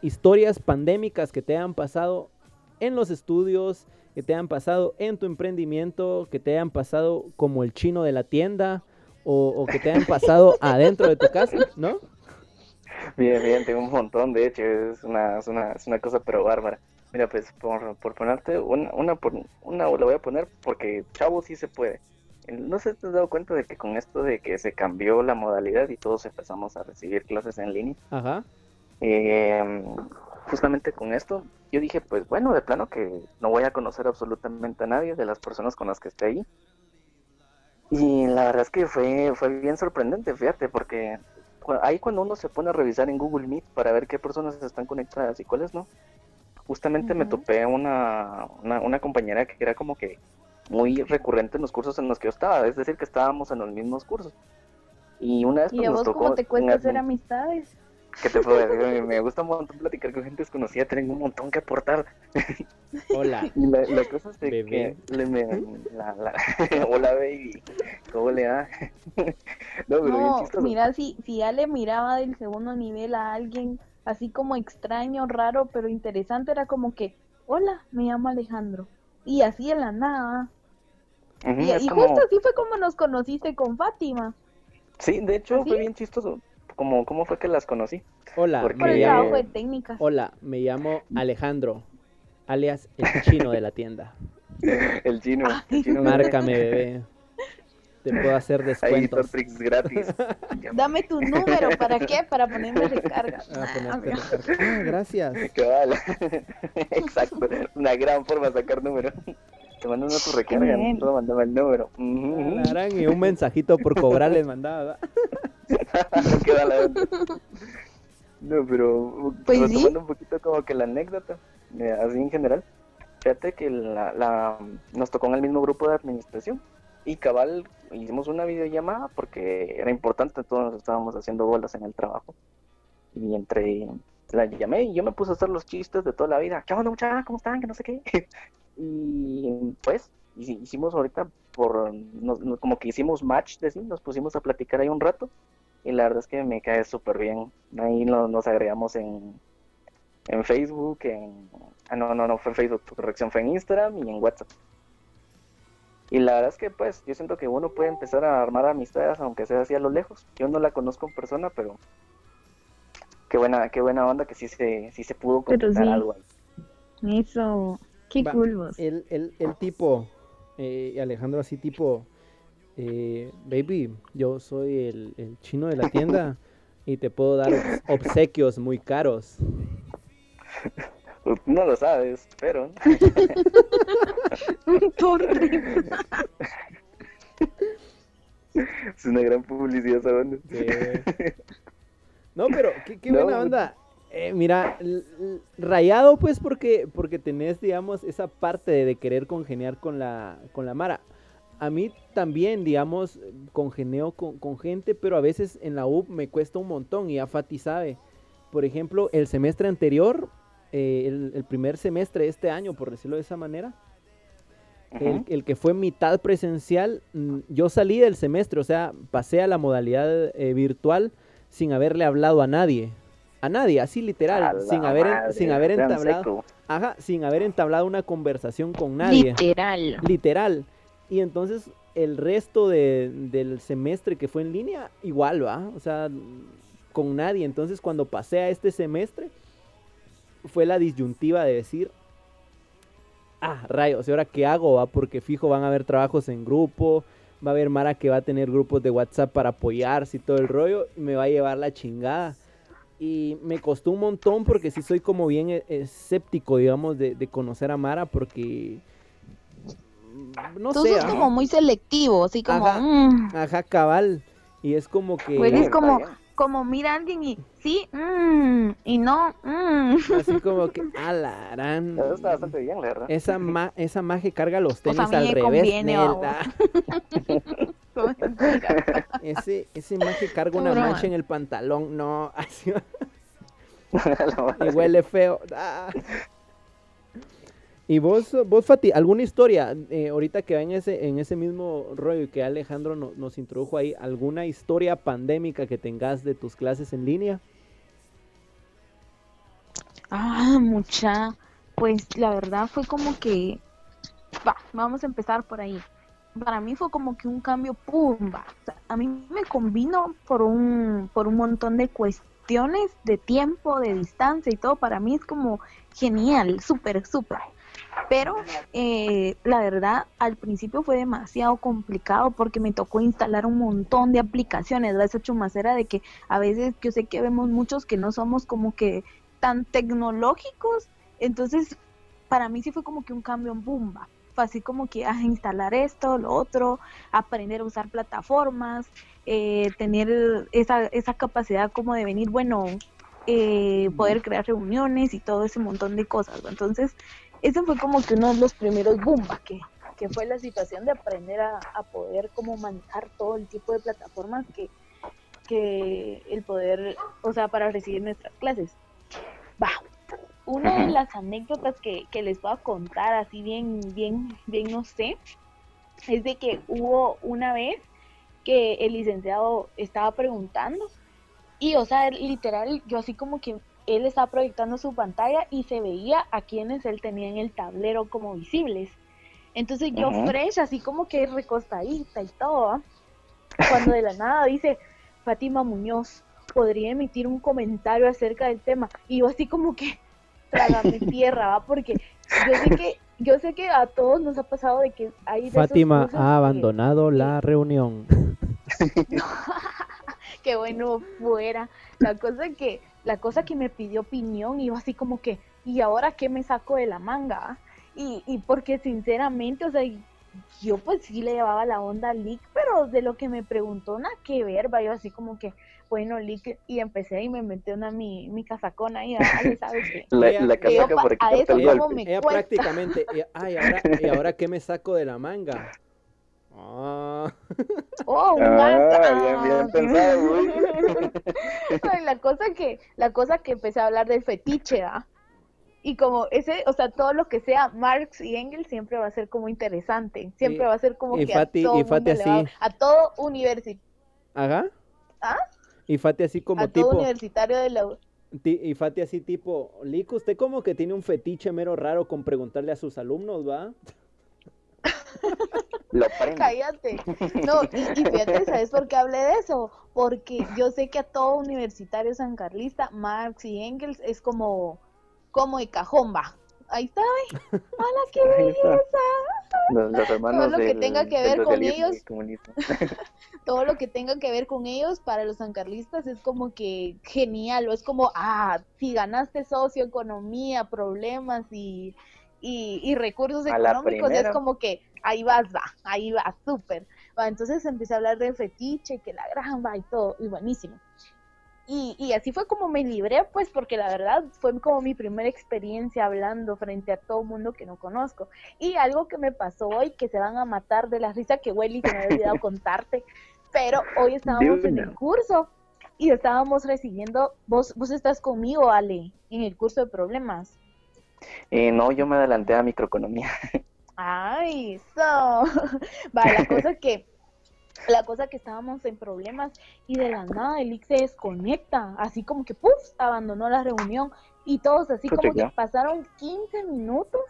historias pandémicas que te hayan pasado en los estudios, que te hayan pasado en tu emprendimiento, que te hayan pasado como el chino de la tienda o, o que te hayan pasado [laughs] adentro de tu casa, ¿no? Bien, bien, tengo un montón, de hecho, es una, es una, es una cosa pero bárbara. Mira, pues por, por ponerte una, una, por, una la voy a poner porque chavo sí se puede. No sé si te has dado cuenta de que con esto de que se cambió la modalidad y todos empezamos a recibir clases en línea, Ajá. eh, justamente con esto, yo dije, pues bueno, de plano que no voy a conocer absolutamente a nadie de las personas con las que esté ahí. Y la verdad es que fue, fue bien sorprendente, fíjate, porque ahí cuando uno se pone a revisar en Google Meet para ver qué personas están conectadas y cuáles no, justamente me topé una, una, una compañera que era como que muy recurrente en los cursos en los que yo estaba, es decir, que estábamos en los mismos cursos. Y una vez ¿Y pues, a nos vos tocó cómo te cuesta un hacer amistades? que te puedo decir, [laughs] me- gusta un montón platicar con gente desconocida, tengo un montón que aportar. Hola. [laughs] Y la, la cosa es de Bebé. que le me, la, la, [laughs] hola baby, ¿cómo le da? no, pero bien No, chistoso. mira, si, si ya le miraba del segundo nivel a alguien así como extraño, raro, pero interesante, era como que, hola, me llamo Alejandro. Y así de la nada. Y, como- justo así fue como nos conociste con Fátima. Sí, de hecho ¿Así? fue bien chistoso, cómo, cómo fue que las conocí. Hola, Porque- Por me el trabajo de técnicas. hola, me llamo Alejandro, alias el chino de la tienda. [laughs] El chino. El chino. Márcame, bebé. Te puedo hacer [laughs] Ahí descuentos. Tortrix gratis. [laughs] Dame tu número, ¿para qué? Para ponerme recarga. Ah, [laughs] Ah, ponerte recarga. Ah, gracias. Exacto. Una gran forma de sacar número. Te mando una tu recarga, no mandarme el número. Gran y un mensajito por cobrar les mandaba. No queda la. No, pero Pues sí. retomando un poquito como que la anécdota, eh, así en general. Fíjate que la, la- nos tocó en el mismo grupo de administración y cabal hicimos una videollamada porque era importante, todos nos estábamos haciendo bolas en el trabajo. Y entre la llamé y yo me puse a hacer los chistes de toda la vida. ¿Qué onda, muchachos? ¿Cómo están? Que no sé qué. [laughs] y pues hici- hicimos ahorita por nos- como que hicimos match de nos pusimos a platicar ahí un rato y la verdad es que me cae súper bien. Ahí no- nos agregamos en, en Facebook, en... Ah, no, no, no fue Facebook, por corrección, fue en Instagram y en WhatsApp. Y la verdad es que pues yo siento que uno puede empezar a armar amistades aunque sea así a lo lejos. Yo no la conozco en persona, pero qué buena, qué buena onda que sí se, sí se pudo completar sí. algo ahí. Eso. Qué Va, cool vos. El, el, el tipo, eh, Alejandro así tipo, eh, baby, yo soy el, el chino de la tienda [laughs] y te puedo dar obs- obsequios muy caros. [laughs] Pues, No lo sabes, pero [laughs] Torre. [laughs] es una gran publicidad esa. Sí. No, pero qué, qué No, buena onda. Eh, mira, rayado pues porque, porque tenés, digamos, esa parte de, de querer congeniar con la, con la Mara. A mí también, digamos, congeneo con, con gente, pero a veces en la U me cuesta un montón y ya Fati sabe. Por ejemplo, el semestre anterior, eh, el, el primer semestre de este año, por decirlo de esa manera, el, que fue mitad presencial, mm, yo salí del semestre, o sea, pasé a la modalidad eh, virtual sin haberle hablado a nadie. A nadie, así literal, sin haber, en- madre, sin haber entablado, ajá, sin haber entablado una conversación con nadie, Literal. literal. Y entonces el resto de- del semestre que fue en línea, igual, va, o sea, con nadie. Entonces cuando pasé a este semestre, fue la disyuntiva de decir, ah, rayos, ¿y ahora qué hago? Va? Porque fijo van a haber trabajos en grupo, va a haber Mara que va a tener grupos de WhatsApp para apoyarse y todo el rollo, y me va a llevar la chingada. Y me costó un montón porque sí soy como bien e- escéptico, digamos, de, de conocer a Mara porque... mm, No Tú sé, sos ajá, como muy selectivo, así como. Ajá. mm. ajá, cabal. Y es como que... Pues es como. Como mira a alguien y sí, mm, y no, mm. Así como que, [laughs] alarán. Eso está bastante bien, la verdad. Esa, ma esa magia carga los Pues a tenis mí al me revés. conviene. [laughs] Ese, ese magia carga una mancha man. en el pantalón. No, [laughs] así y huele feo. Ah. Y vos, vos Fati, ¿alguna historia? eh, ahorita que va en ese, en ese mismo rollo que Alejandro no- nos introdujo ahí, ¿alguna historia pandémica que tengas de tus clases en línea? Ah, mucha. Pues la verdad fue como que, va, vamos a empezar por ahí. Para mí fue como que un cambio, pum, va. O sea, a mí me convino por un, por un montón de cuestiones de tiempo, de distancia y todo. Para mí es como genial, súper, súper. Pero eh, la verdad, al principio fue demasiado complicado porque me tocó instalar un montón de aplicaciones. La esa chumacera de que a veces yo sé que vemos muchos que no somos como que tan tecnológicos. Entonces, para mí sí fue como que un cambio en bomba. Fue así como que ah, instalar esto, lo otro, aprender a usar plataformas, eh, tener esa, esa capacidad como de venir, bueno, eh, poder crear reuniones y todo ese montón de cosas. Entonces, ese fue como que uno de los primeros bomba que, que fue la situación de aprender a, a poder como manejar todo el tipo de plataformas que, que el poder, o sea, para recibir nuestras clases. Va. Una de las anécdotas que, que les voy a contar así bien, bien, bien no sé, es de que hubo una vez que el licenciado estaba preguntando y, o sea, literal, yo así como que él estaba proyectando su pantalla y se veía a quienes él tenía en el tablero como visibles. Entonces yo Ujú. fresh, así como que recostadita y todo, cuando de la [laughs] nada dice Fátima Muñoz, podría emitir un comentario acerca del tema. Y yo así como que, trágame [laughs] tierra, ¿va? Porque yo sé que, yo sé que a todos nos ha pasado de que hay... de Fátima ha que- abandonado la reunión. [laughs] que bueno fuera. La cosa que, la cosa que me pidió opinión y yo así como que, ¿y ahora qué me saco de la manga? Y, y porque sinceramente, o sea, yo pues sí le llevaba la onda al Lick, pero de lo que me preguntó, nada que ver, va, yo así como que, bueno, Lick, y empecé y me metí una mi, mi casacona ahí, ah, ya sabes que. La, Ella- casaca pa- para a quitarte el golpe. Ella prácticamente, ella- ay, ahora, ¿y ahora qué me saco de la manga? Ah, [laughs] Oh, un Ah, gas- bien, bien pensado, güey. [laughs] Ay, la cosa que, la cosa que empecé a hablar del fetiche, ¿ah? Y como ese, o sea, todo lo que sea Marx y Engels siempre va a ser como interesante, siempre Y- va a ser como y que Fati- a todo y Fati va- así. a todo universi- Ajá. ¿Ah? Y Fati así como a todo universitario de la y Fati así tipo, Lico, usted como que tiene un fetiche mero raro con preguntarle a sus alumnos, ¿va? Lo prende. Cállate. No, y, y fíjate, ¿sabes por qué hablé de eso? Porque yo sé que a todo universitario sancarlista, Marx y Engels es como, como de cajón, va. Ahí está, ¿ve? ¡Hala, qué belleza! Los, los hermanos lo que del- tenga que ver con ellos. [laughs] todo lo que tenga que ver con ellos para los sancarlistas es como que genial, o es como, ah, si ganaste socioeconomía, problemas y, y, y recursos A económicos, es primera. como que ahí vas, va, ahí va, súper. Va, entonces empecé a hablar de fetiche, que la gran va y todo, y buenísimo. Y, y así fue como me libré, pues, porque la verdad fue como mi primera experiencia hablando frente a todo mundo que no conozco. Y algo que me pasó hoy, que se van a matar de la risa que Welly se me había olvidado [laughs] contarte, pero hoy estábamos en el curso y estábamos recibiendo, vos, vos estás conmigo, Ale, en el curso de problemas. Eh, no, yo me adelanté a microeconomía. [laughs] Ay, so. [laughs] Va, la cosa que, la cosa que estábamos en problemas y de la nada el Ix se desconecta, así como que, puf, abandonó la reunión y todos así como que pasaron 15 minutos,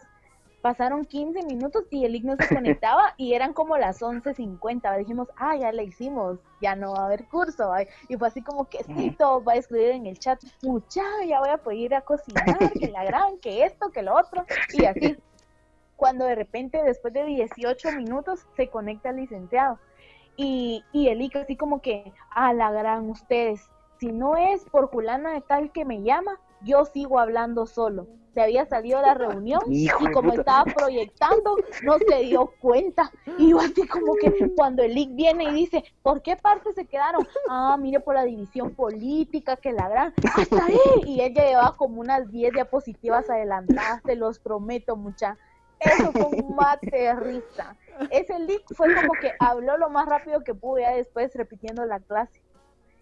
pasaron 15 minutos y el no se conectaba [laughs] y eran como las 11.50, dijimos, ah, ya la hicimos, ya no va a haber curso, ¿va? y fue así como que sí, todos va a escribir en el chat, mucha, ya voy a poder ir a cocinar, [laughs] que la gran, que esto, que lo otro, y así cuando de repente después de 18 minutos se conecta el licenciado. Y, y el ICA así como que, a la gran ustedes, si no es por Julana de tal que me llama, yo sigo hablando solo. Se había salido de la reunión Hijo y como estaba proyectando, no se dio cuenta. Y yo así como que cuando el IC viene y dice, ¿por qué parte se quedaron? Ah, mire por la división política, que la gran, hasta ahí. Y ella llevaba como unas 10 diapositivas adelantadas, te los prometo, mucha. Eso fue un mate de risa. Ese leak fue como que habló lo más rápido que pudo ya después repitiendo la clase.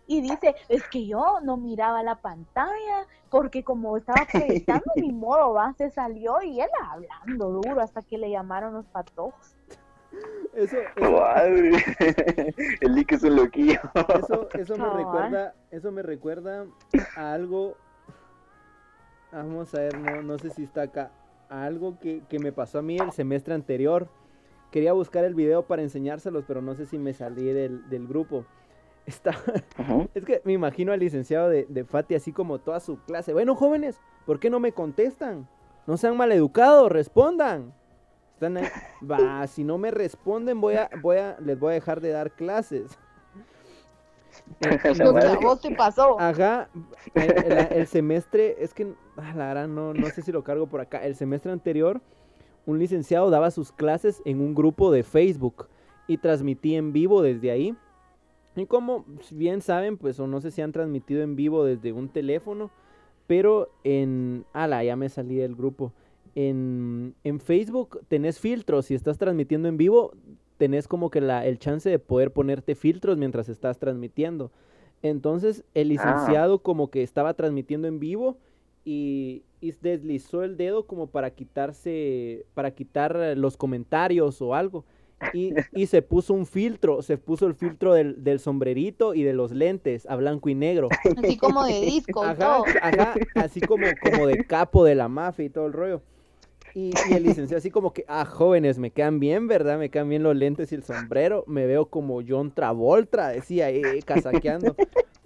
Y dice, es que yo no miraba la pantalla porque como estaba proyectando [laughs] mi modo, va, se salió y él hablando duro hasta que le llamaron los patojos. Eso, eso, Madre. El Lick es un loquillo. eso, eso me recuerda, eso me recuerda a algo. Vamos a ver, no, no sé si está acá. A algo que, que me pasó a mí el semestre anterior. Quería buscar el video para enseñárselos, pero no sé si me salí del, del grupo. Está, [laughs] es que me imagino al licenciado de, de Fati así como toda su clase. Bueno, jóvenes, ¿por qué no me contestan? No sean maleducados, respondan. Están ahí. [laughs] Va, si no me responden, voy a, voy a, les voy a dejar de dar clases. [laughs] Eh, La Lo que madre. a vos te pasó. Ajá, el, el- el semestre, es que, ah, la verdad, no, no sé si lo cargo por acá. El semestre anterior, un licenciado daba sus clases en un grupo de Facebook y transmitía en vivo desde ahí. Y como bien saben, pues, o no sé si han transmitido en vivo desde un teléfono, pero en... Ala, ya me salí del grupo. En, en Facebook tenés filtros, si estás transmitiendo en vivo, tenés como que la, el chance de poder ponerte filtros mientras estás transmitiendo. Entonces el licenciado como que estaba transmitiendo en vivo y, y deslizó el dedo como para quitarse, para quitar los comentarios o algo. Y, y se puso un filtro, se puso el filtro del, del sombrerito y de los lentes a blanco y negro. Así como de disco Ajá, todo. ajá, así como, como de capo de la mafia y todo el rollo. Y, y, el licenciado así como que, ah, jóvenes, me quedan bien, ¿verdad? Me quedan bien los lentes y el sombrero. Me veo como John Travolta, decía, eh, casaqueando.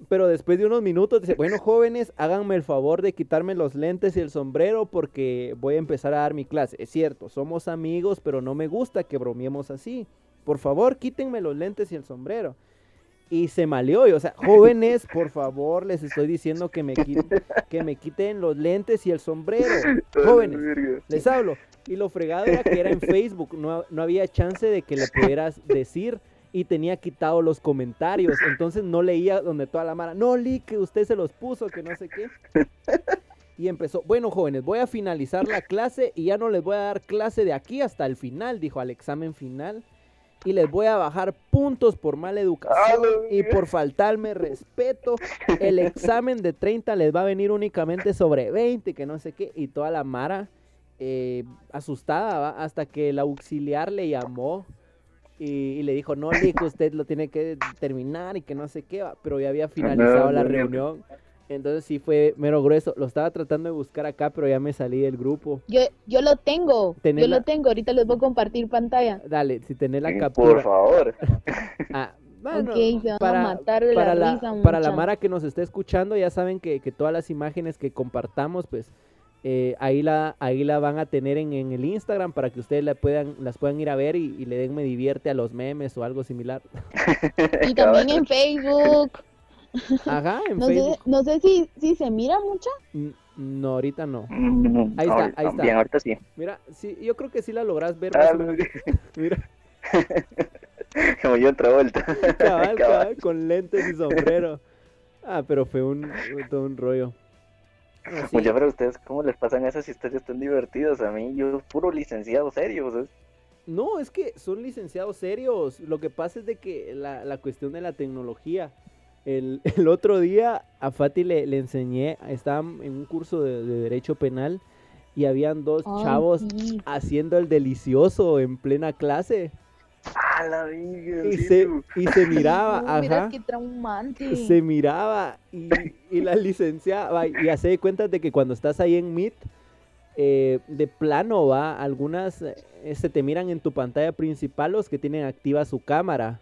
Pero después de unos minutos dice, bueno, jóvenes, háganme el favor de quitarme los lentes y el sombrero porque voy a empezar a dar mi clase. Es cierto, somos amigos, pero no me gusta que bromeemos así. Por favor, quítenme los lentes y el sombrero y se maleó. Y, o sea, jóvenes, por favor, les estoy diciendo que me, quiten, que me quiten los lentes y el sombrero. Jóvenes, les hablo. Y lo fregado era que era en Facebook, no, no había chance de que le pudieras decir y tenía quitado los comentarios. Entonces no leía donde toda la mara, no, Lee, que usted se los puso, que no sé qué. Y empezó, bueno jóvenes, voy a finalizar la clase y ya no les voy a dar clase de aquí hasta el final, dijo al examen final y les voy a bajar puntos por mala educación y por faltarme respeto. El [laughs] examen de 30 les va a venir únicamente sobre 20, que no sé qué, y toda la Mara eh, asustada, hasta que el auxiliar le llamó y, le dijo, no, que usted lo tiene que terminar y que no sé qué, pero ya había finalizado la reunión. Entonces sí fue mero grueso. Lo estaba tratando de buscar acá, pero ya me salí del grupo. Yo, yo lo tengo. Yo lo tengo. Ahorita les voy a compartir pantalla. Dale, si tenés la captura. Por favor. [laughs] ah, bueno, para, matar para la, para la Mara que nos esté escuchando, ya saben que, que todas las imágenes que compartamos, pues eh, ahí, la, ahí la van a tener en, en, el Instagram para que ustedes la puedan, las puedan ir a ver y, y le den me divierte a los memes o algo similar. y también en Facebook. Ajá, en no Facebook. Sé, no sé si, si se mira mucho. No, ahorita [laughs] no. Ahí está, ahí está. Bien, ahorita sí. Mira, sí, yo creo que sí la logras ver. Ah, [laughs] Mira. [laughs] Como yo otra vuelta. Cabal, cabal, con lentes y sombrero. Ah, pero fue un, todo un rollo. Ah, Muchas pero ustedes, ¿cómo les pasan esas historias tan divertidas? A mí, yo puro licenciado serio, ¿sabes? No, es que son licenciados serios. Lo que pasa es de que la, la cuestión de la tecnología el, [laughs] el otro día a Fati le, le, enseñé, estaba en un curso de, de Derecho Penal y habían dos chavos sí. haciendo el delicioso en plena clase. ¡A la vida! Y se, y se miraba, [laughs] mira ajá. qué traumante. Se miraba y, y la licenciada, y hace de cuenta de que cuando estás ahí en Meet, eh, de plano va, algunas eh, se te miran en tu pantalla principal los que tienen activa su cámara.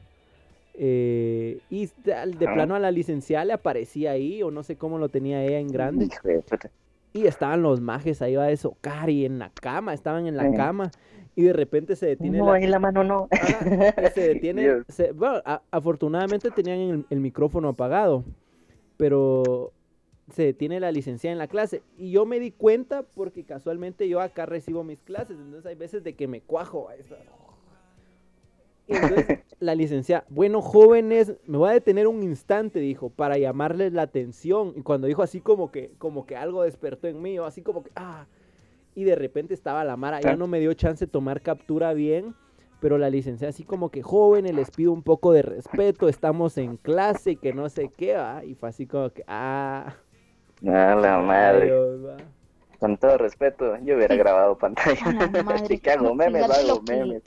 Eh, y de, plano a la licenciada le aparecía ahí, o no sé cómo lo tenía ella en grande. Y estaban los majes ahí va de socar y en la cama, estaban en la Sí. cama. Y de repente se detiene No, la, ahí la mano no. Y se detiene. Se- bueno, a- afortunadamente tenían el, el micrófono apagado, pero se detiene la licenciada en la clase. Y yo me di cuenta porque casualmente yo acá recibo mis clases, entonces hay veces de que me cuajo. Y entonces la licenciada, bueno, jóvenes, me voy a detener un instante, dijo, para llamarles la atención. Y cuando dijo así como que, como que algo despertó en mí, yo así como que, ah. Y de repente estaba la Mara, ya no me dio chance de tomar captura bien, pero la licenciada así como que, jóvenes, les pido un poco de respeto, estamos en clase y que no sé qué, va. Y fue así como que, ah. A la [laughs] madre. Dios. Con todo respeto, yo hubiera Sí. grabado pantalla. [laughs] Madre. Si que hago No, memes, hago lo que- memes.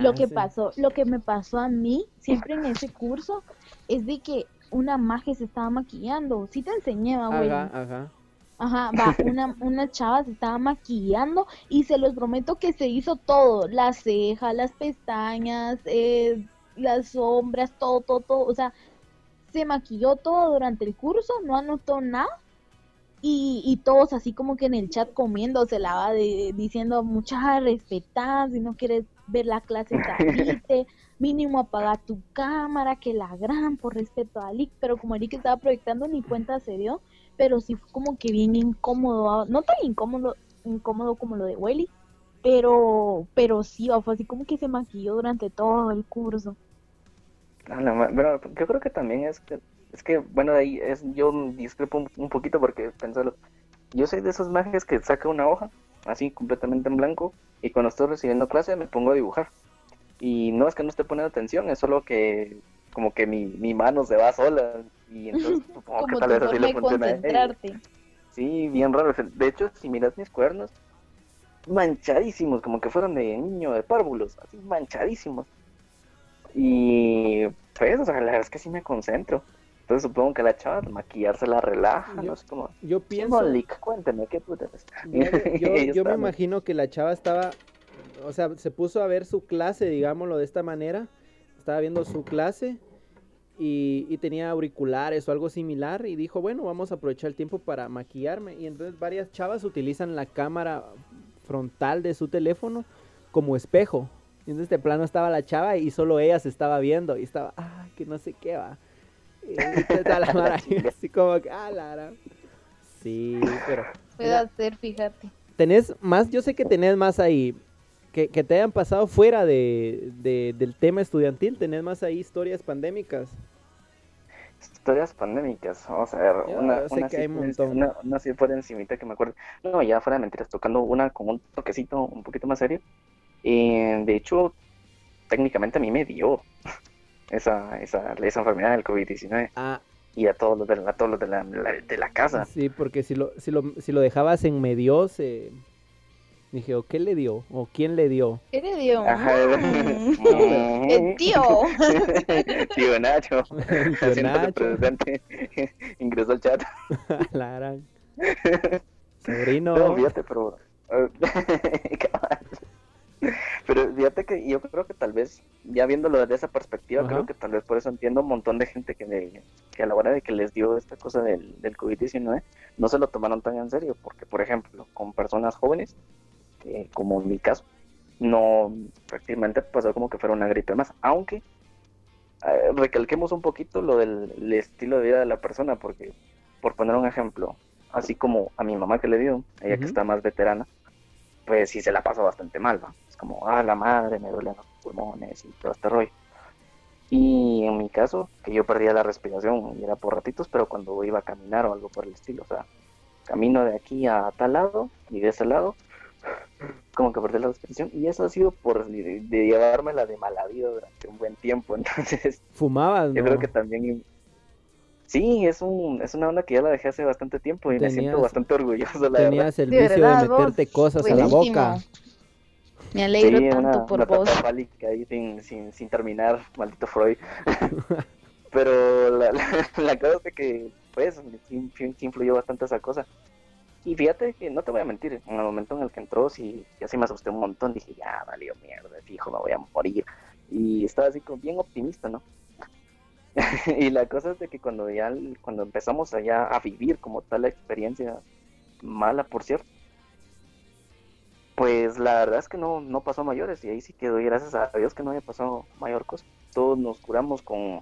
Lo que [laughs] pasó, lo que me pasó a mí siempre en ese curso es de que una maje se estaba maquillando. Sí te enseñé, güey. Ajá, ajá. Ajá, va, [laughs] una, una chava se estaba maquillando y se los prometo que se hizo todo, las cejas, las pestañas, eh, las sombras, todo, todo, todo, o sea, se maquilló todo durante el curso, no anotó nada y, y todos así como que en el chat comiendo, la va de, diciendo muchas respetadas, si no quieres ver la clase [laughs] salite, mínimo apaga tu cámara, que la gran por respeto a Lick, pero como Lick estaba proyectando ni cuenta se dio, pero sí fue como que bien incómodo, ah, no tan incómodo, incómodo como lo de Welly, pero, pero sí, ah, fue así como que se maquilló durante todo el curso. A la ma- Pero yo creo que también es que, es que bueno, ahí es, yo discrepo un, un poquito porque pensalo, yo soy de esos mages que saca una hoja, así completamente en blanco, y cuando estoy recibiendo clase me pongo a dibujar. Y no es que no esté poniendo atención, es solo que como que mi, mi mano se va sola, y [laughs] entonces supongo que tal vez así le funciona. Sí, bien raro. De hecho, si miras mis cuernos, manchadísimos, como que fueron de niño, de párvulos, así manchadísimos. Y pues, o sea, la verdad es que sí me concentro. Entonces supongo que la chava al maquillarse la relaja, Yo- no sé cómo. Yo pienso, Simbolic, cuénteme, ¿qué putas? yo, [laughs] yo- yo me imagino que la chava estaba, o sea, se puso a ver su clase, digámoslo de esta manera, estaba viendo su clase y, y tenía auriculares o algo similar y dijo, bueno, vamos a aprovechar el tiempo para maquillarme. Y entonces varias chavas utilizan la cámara frontal de su teléfono como espejo. Y entonces de plano estaba la chava y solo ella se estaba viendo y estaba, ah, que no sé qué va. Y está la [laughs] mara ahí, así como que, ah, la gran". Sí, pero... Puede Mira, ser, fíjate. tenés más, yo sé que tenés más ahí, que, que te hayan pasado fuera de, de- del tema estudiantil, tenés más ahí historias pandémicas. Historias pandémicas, vamos a ver, Ya, una, yo sé una, que sí hay un por enci- montón. una, una sí por encimita que me acuerdo. No, ya fuera de mentiras, tocando una con un toquecito un poquito más serio. Y de hecho, técnicamente a mí me dio esa, esa, esa enfermedad del COVID-19 Ah, y a todos los de la, a todos los de la, la- de la casa. sí, porque si lo, si lo, si lo dejabas en medio, se... Dije, ¿o qué le dio? ¿O quién le dio? ¿Qué le dio? Ajá. Mm. [laughs] [laughs] El tío. [laughs] Tío Nacho, tío Nacho. presente, ingresó al chat. La gran. Sobrino. No, fíjate, pero. Pero fíjate que yo creo que tal vez, ya viéndolo desde esa perspectiva, Ajá. creo que tal vez por eso entiendo un montón de gente que, le- que a la hora de que les dio esta cosa del, del COVID-19, no se lo tomaron tan en serio. Porque, por ejemplo, con personas jóvenes, eh, como en mi caso, no prácticamente pasó como que fuera una gripe más. Aunque eh, recalquemos un poquito lo del el estilo de vida de la persona, porque, por poner un ejemplo, así como a mi mamá que le dio, ella que está más veterana, pues sí se la pasó bastante mal, ¿va? Es como, ah, la madre, me duelen los pulmones y todo este rollo. Y en mi caso, que yo perdía la respiración y era por ratitos, pero cuando iba a caminar o algo por el estilo, o sea, camino de aquí a tal lado y de ese lado, [laughs] como que perdí la respiración y eso ha sido por de, de llevármela de mala vida durante un buen tiempo, [laughs] entonces Fumabas, yo ¿no? creo que también. Sí, es, un, es una onda que ya la dejé hace bastante tiempo y me siento Tenías- bastante orgulloso, la verdad. Tenías el De vicio verdad, de vos, meterte cosas a la buenísimo. boca. Me alegro Sí, tanto una, por una vos. ahí sin, sin, sin terminar, maldito Freud. [laughs] Pero la, la, [laughs] la cosa es de que, pues, influyó bastante esa cosa. Y fíjate que no te voy a mentir, en el momento en el que entró, sí, ya sí me asusté un montón. Dije, ya, valió mierda, fijo, me voy a morir. Y estaba así como bien optimista, ¿no? [laughs] y la cosa es de que cuando ya, cuando empezamos allá a vivir como tal la experiencia mala, por cierto, pues la verdad es que no, no pasó mayores y ahí sí quedó y gracias a Dios que no haya pasado mayor cosa. Todos nos curamos con...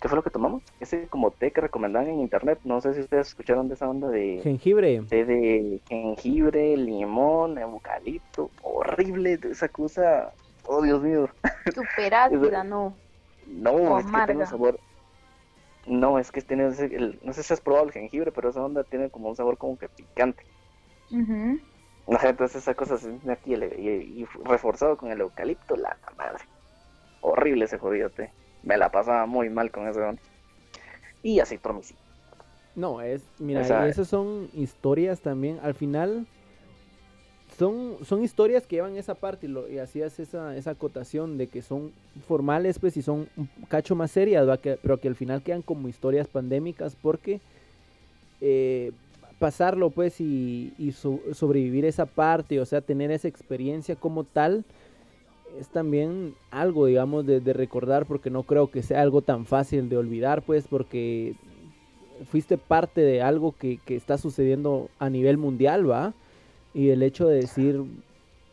¿Qué fue lo que tomamos? Ese como té que recomendaban en internet. No sé si ustedes escucharon de esa onda de Jengibre. té de jengibre, limón, eucalipto. Horrible esa cosa. Oh, Dios mío. Super ácida, [laughs] no. No, O es que tiene un sabor... No, es que tiene el- no sé si has probado el jengibre, pero esa onda tiene como un sabor como que picante. Ujú. Ajá, Entonces esa cosa se tiene aquí el- y, y reforzado con el eucalipto, la madre. Horrible ese jodido té. Me la pasaba muy mal con ese onda. Y así sí. No, es, mira, O sea, y esas son historias también, al final son, son historias que llevan esa parte y, lo, y hacías esa, esa acotación de que son formales pues y son un cacho más serias, pero que al final quedan como historias pandémicas porque eh, pasarlo pues y, y so- sobrevivir esa parte, o sea, tener esa experiencia como tal es también algo, digamos, de, de recordar porque no creo que sea algo tan fácil de olvidar pues porque fuiste parte de algo que, que está sucediendo a nivel mundial, ¿va? Y el hecho de decir,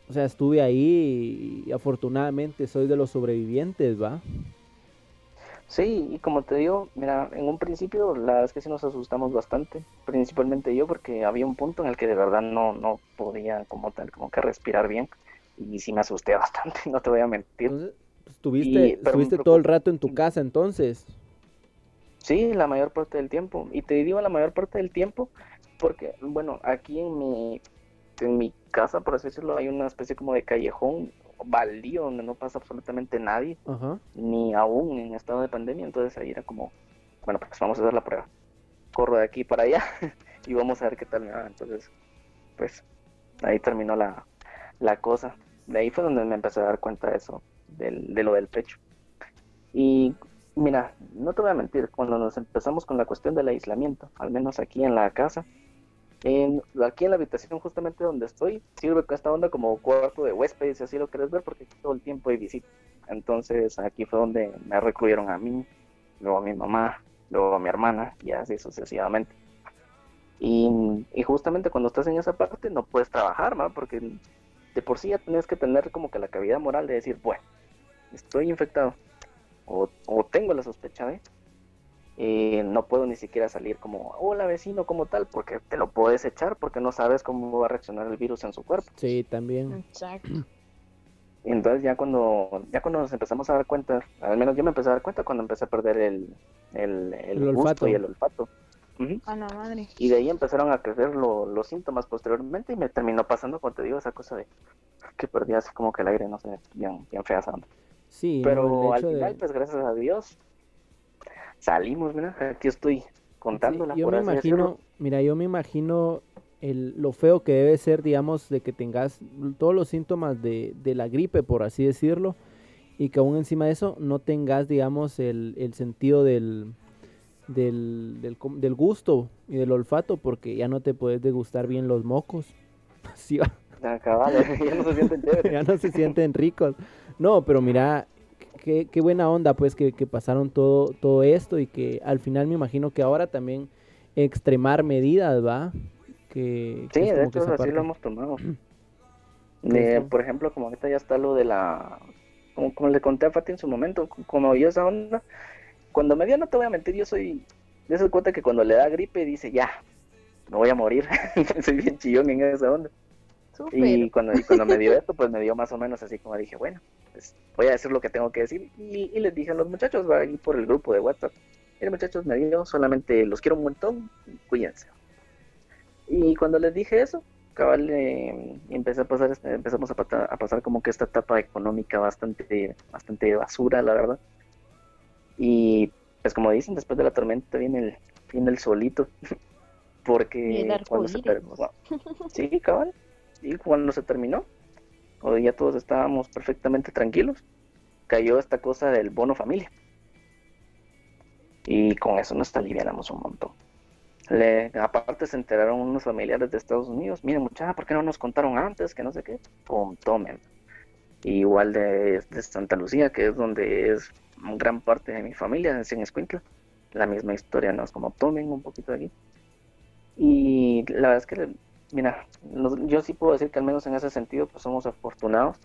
o sea, estuve ahí y, afortunadamente soy de los sobrevivientes, ¿va? Sí, y como te digo, mira, en un principio la verdad es que sí nos asustamos bastante, principalmente yo porque había un punto en el que de verdad no, no podía como tal, como que respirar bien y sí me asusté [laughs] bastante, no te voy a mentir. Entonces, pues, estuviste, Y- todo el rato en tu casa entonces. Sí, la mayor parte del tiempo. Y te digo la mayor parte del tiempo porque, bueno, aquí en mi, en mi casa, por así decirlo, hay una especie como de callejón baldío donde no pasa absolutamente nadie, ni aún en estado de pandemia. Entonces ahí era como, bueno, pues vamos a hacer la prueba. Corro de aquí para allá [laughs] y vamos a ver qué tal me va. Entonces, pues ahí terminó la, la cosa. De ahí fue donde me empecé a dar cuenta de eso, del, de lo del pecho. Y Mira, no te voy a mentir, cuando nos empezamos con la cuestión del aislamiento, al menos aquí en la casa, en, aquí en la habitación justamente donde estoy, sirve esta onda como cuarto de huéspedes, si así lo quieres ver, porque todo el tiempo hay visita. Entonces aquí fue donde me recluyeron a mí, luego a mi mamá, luego a mi hermana, y así sucesivamente. Y, justamente cuando estás en esa parte no puedes trabajar, ¿no? porque de por sí ya tienes que tener como que la cavidad moral de decir, bueno, estoy infectado, o, tengo la sospecha eh, no puedo ni siquiera salir como, hola vecino, como tal, porque te lo puedes echar porque no sabes cómo va a reaccionar el virus en su cuerpo. Sí, también. Exacto. Entonces ya cuando, ya cuando nos empezamos a dar cuenta, al menos yo me empecé a dar cuenta cuando empecé a perder el, el, el, olfato. y el olfato. A la madre. Y de ahí empezaron a crecer los síntomas posteriormente y me terminó pasando, como te digo, esa cosa de que perdí así como que el aire, no sé, bien, bien fea Sí, pero al final, pues gracias a Dios, salimos, mira, aquí estoy contándola. yo me imagino, mira, yo me imagino el, lo feo que debe ser, digamos, de que tengas todos los síntomas de, de la gripe, por así decirlo, y que aún encima de eso no tengas, digamos, el, el sentido del, del, del, del, gusto y del olfato, porque ya no te puedes degustar bien los mocos. [laughs] Sí, [laughs] ya no se sienten [laughs] ya no se sienten ricos. No, pero mira, qué, qué buena onda, pues, que, que, pasaron todo, todo esto y que al final me imagino que ahora también extremar medidas, ¿va? Que, sí, de hecho, así lo hemos tomado. por ejemplo, como ahorita ya está lo de la. Como, como le conté a Fati en su momento, como yo esa onda, cuando me dio, no te voy a mentir, yo soy de esa cuenta que cuando le da gripe dice, ya, me voy a morir. [laughs] soy bien chillón en esa onda. Y cuando, cuando me dio esto, pues me dio más o menos así como dije, bueno, pues voy a decir lo que tengo que decir. Y, les dije a los muchachos, va ir por el grupo de WhatsApp. Miren muchachos, me dio, solamente los quiero un montón, cuídense. Y cuando les dije eso, cabal, eh, empecé a pasar, empezamos a, a, pasar como que esta etapa económica bastante, bastante basura, la verdad. Y pues como dicen, después de la tormenta viene el, viene el solito. [laughs] Porque cuando se terminó, [laughs] sí, cabal, y cuando se terminó, o ya todos estábamos perfectamente tranquilos, cayó esta cosa del bono familia. Y con eso nos aliviamos un montón. Le, aparte se enteraron unos familiares de Estados Unidos, miren muchachos, ¿por qué no nos contaron antes? Que no sé qué. Pum, tomen. igual de, de, Santa Lucía, que es donde es gran parte de mi familia, en Escuintla. La misma historia, ¿no? Es como tomen un poquito de aquí. Y la verdad es que, mira, yo sí puedo decir que al menos en ese sentido, pues somos afortunados.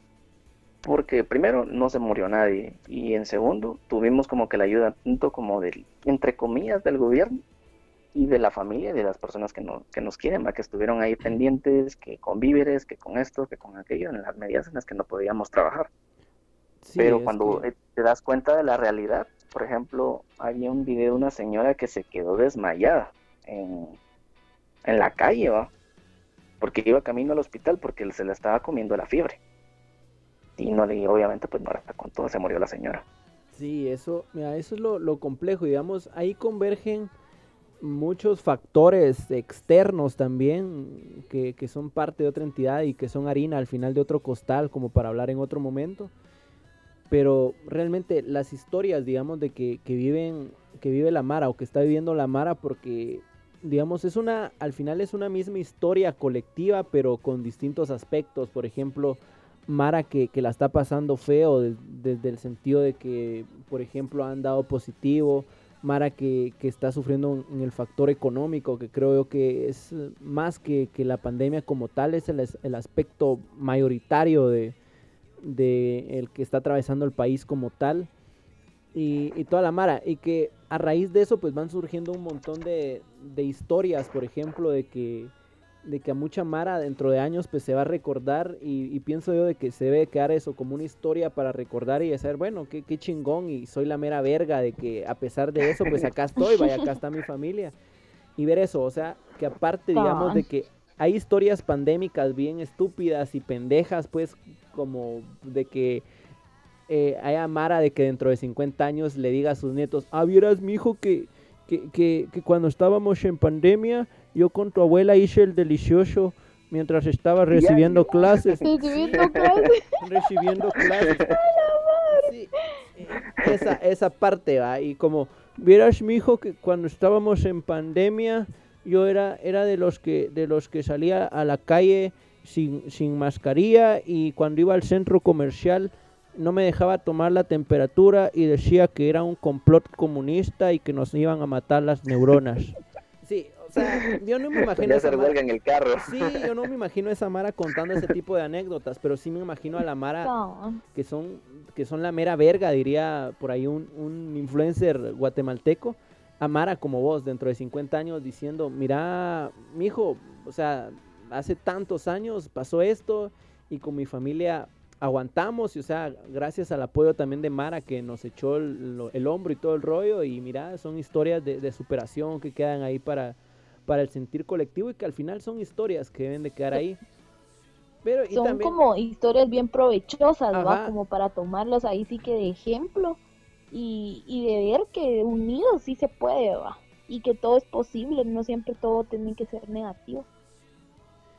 Porque primero no se murió nadie y en segundo tuvimos como que la ayuda tanto como del, entre comillas, del gobierno y de la familia y de las personas que, no, que nos quieren, que estuvieron ahí pendientes, que con víveres, que con esto, que con aquello, en las medidas en las que no podíamos trabajar. Pero cuando eh, te das cuenta de la realidad, por ejemplo, había un video de una señora que se quedó desmayada en, en la calle, ¿va? Porque iba camino al hospital porque se le estaba comiendo la fiebre. Y no le, obviamente, pues no con todo se murió la señora. Sí, eso, mira, eso es lo, lo complejo, digamos, ahí convergen muchos factores externos también que, que, son parte de otra entidad y que son harina al final de otro costal, como para hablar en otro momento pero realmente las historias, digamos, de que, que, viven, que vive la Mara o que está viviendo la Mara, porque, digamos, es una, al final es una misma historia colectiva, pero con distintos aspectos. Por ejemplo, Mara que, que la está pasando feo desde el sentido de que, por ejemplo, han dado positivo. Mara que, que está sufriendo en el factor económico, que creo yo que es más que, que la pandemia como tal, es el, el aspecto mayoritario de, de el que está atravesando el país como tal y, toda la mara y que a raíz de eso pues van surgiendo un montón de, de, historias por ejemplo de que de que a mucha mara dentro de años pues se va a recordar y, pienso yo de que se debe quedar eso como una historia para recordar y decir bueno qué, qué chingón y soy la mera verga de que a pesar de eso pues acá estoy vaya acá está mi familia y ver eso o sea que aparte digamos de que hay historias pandémicas bien estúpidas y pendejas, pues, como de que eh, haya Mara de que dentro de 50 años le diga a sus nietos, ah, vieras, mi hijo, que, que, que, que cuando estábamos en pandemia, yo con tu abuela hice el delicioso mientras estaba recibiendo clases. Recibiendo clases. recibiendo clases. Sí. Eh, esa, esa parte, va. Y como vieras, mi hijo, que cuando estábamos en pandemia, yo era, era de los que, de los que salía a la calle sin, sin mascarilla y cuando iba al centro comercial no me dejaba tomar la temperatura y decía que era un complot comunista y que nos iban a matar las neuronas. [laughs] Sí, o sea, yo no me imagino hacer huelga en el carro. Sí, yo no me imagino a esa Mara contando ese tipo de anécdotas, pero sí me imagino a la Mara que son que son la mera verga, diría por ahí un, un influencer guatemalteco, a Mara como vos dentro de 50 años diciendo, mira, mi hijo, o sea, hace tantos años pasó esto y con mi familia aguantamos y o sea, gracias al apoyo también de Mara que nos echó el, hombro y todo el rollo y mira, son historias de, superación que quedan ahí para, para el sentir colectivo y que al final son historias que deben de quedar ahí. Pero, son como historias bien provechosas, ¿va? Como para tomarlos ahí sí que de ejemplo y, y de ver que unidos sí se puede, ¿va? Y que todo es posible, no siempre todo tiene que ser negativo.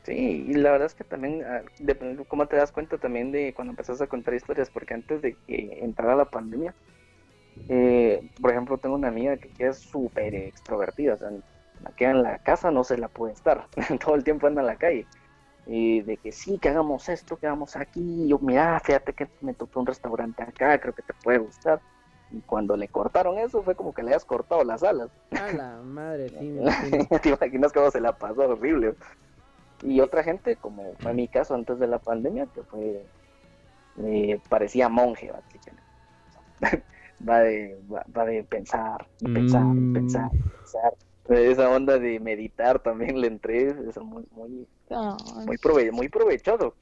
Sí, y la verdad es que también, ah, depende cómo te das cuenta también de cuando empezás a contar historias, porque antes de que entrara la pandemia, eh, por ejemplo, tengo una amiga que, es súper extrovertida, o sea, la queda en la casa no se la puede estar, [laughs] todo el tiempo anda en la calle. Y de que sí, que hagamos esto, que hagamos aquí, yo, mira, fíjate que me tocó un restaurante acá, creo que te puede gustar. Y cuando le cortaron eso, fue como que le hayas cortado las alas. A la madre, sí, [laughs] Te imaginas cómo se la pasó horrible. Y otra gente, como fue mi caso antes de la pandemia, que fue, me parecía monje, [laughs] va de, va, de pensar, y pensar, y mm. pensar, y pensar. Esa onda de meditar también le entré, es muy, muy, muy, muy provechoso.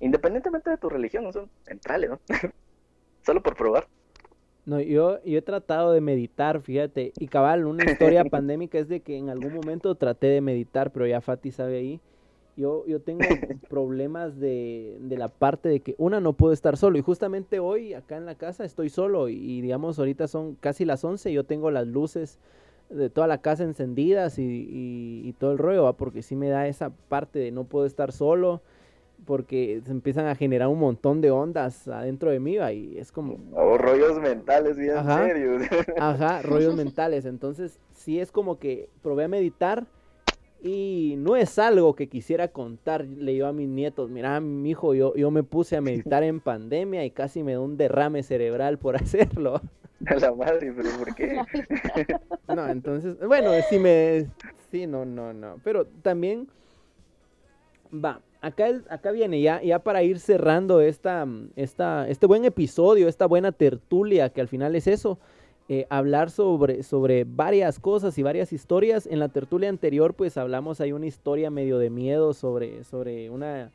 Independientemente de tu religión, no son centrales, ¿no? [laughs] Solo por probar. No, yo, yo he tratado de meditar, fíjate, y cabal, una historia [laughs] pandémica es de que en algún momento traté de meditar, pero ya Fati sabe ahí. Yo, yo tengo [laughs] problemas de, de la parte de que una no puedo estar solo y justamente hoy acá en la casa estoy solo y, digamos ahorita son casi las 11 yo tengo las luces de toda la casa encendidas y, y, y todo el rollo, ¿va? porque sí me da esa parte de no puedo estar solo porque se empiezan a generar un montón de ondas adentro de mí y es como... O rollos mentales, bien ajá, serios. [laughs] Ajá, rollos mentales. Entonces, sí es como que probé a meditar y no es algo que quisiera contar. Le digo a mis nietos, mira, mi hijo, yo, yo me puse a meditar en pandemia y casi me da un derrame cerebral por [laughs] hacerlo. A la madre, pero ¿por qué? [laughs] No, entonces, bueno, sí me... Sí, no, no, no. Pero también... Va, acá, acá viene ya, ya para ir cerrando esta, esta, este buen episodio, esta buena tertulia, que al final es eso, eh, hablar sobre, sobre varias cosas y varias historias. En la tertulia anterior, pues hablamos hay una historia medio de miedo sobre, sobre una,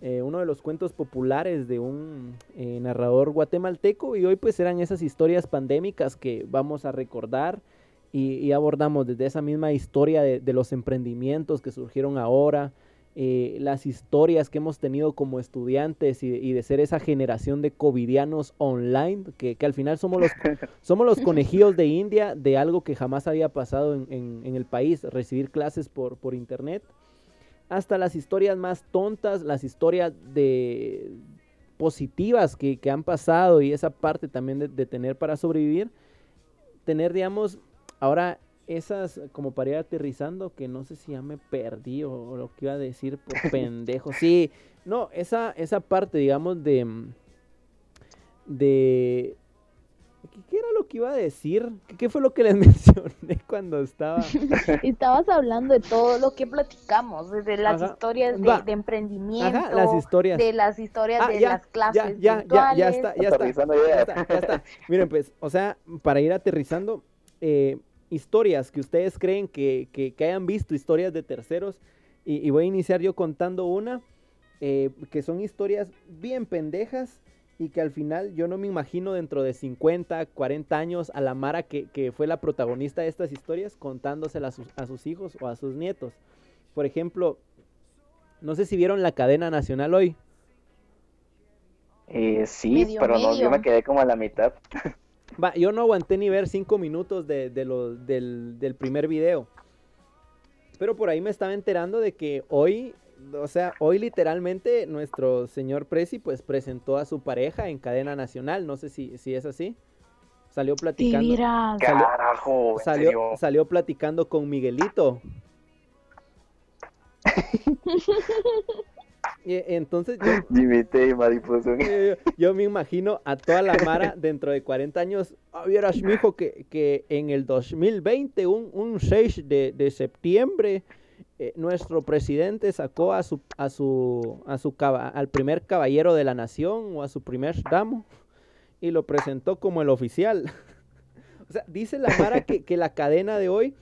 eh, uno de los cuentos populares de un eh, narrador guatemalteco y hoy pues eran esas historias pandémicas que vamos a recordar. Y, abordamos desde esa misma historia de, de los emprendimientos que surgieron ahora, eh, las historias que hemos tenido como estudiantes y, de ser esa generación de covidianos online, que, al final somos los, [laughs] somos los conejillos de India de algo que jamás había pasado en, el país, recibir clases por, por internet, hasta las historias más tontas, las historias de positivas que, han pasado y esa parte también de, de tener para sobrevivir, tener, digamos, ahora esas, como para ir aterrizando, que no sé si ya me perdí o, lo que iba a decir por [laughs] pendejo. Sí, no, esa, esa parte, digamos, de. Mm, de. ¿Qué, era lo que iba a decir? ¿Qué, fue lo que les [laughs] mencioné cuando estaba? [laughs] Estabas hablando de todo lo que platicamos, desde las historias de, emprendimiento, las historias. de las historias ah, de las clases. Ya, ya, ya, está, ya está, ya está, ya está. Miren, pues, o sea, para ir aterrizando, eh, historias que ustedes creen que, que, hayan visto, historias de terceros. Y, voy a iniciar yo contando una, eh, que son historias bien pendejas y que al final yo no me imagino dentro de 50, 40 años a la Mara que, que fue la protagonista de estas historias contándoselas a sus, hijos o a sus nietos. Por ejemplo, no sé si vieron la cadena nacional hoy. Eh, sí, pero no, yo me quedé como a la mitad. [laughs] Va, yo no aguanté ni ver cinco minutos de, del, del, primer video. Pero por ahí me estaba enterando de que hoy o sea, hoy literalmente nuestro señor Presi pues presentó a su pareja en cadena nacional, no sé si, si es así. Salió platicando. Salió, Carajo, ¿en salió, salió platicando con Miguelito. [laughs] Y, entonces yo, [laughs] Imité, mariposa. yo, yo me imagino a toda la Mara dentro de 40 años. Ah, vieras, mijo, que, que en el 2020, un, un 6 de, de septiembre, eh, nuestro presidente sacó a su, a su, a su caba- al primer caballero de la nación o a su primer damo y lo presentó como el oficial. [laughs] o sea, dice la Mara que, que la cadena de hoy,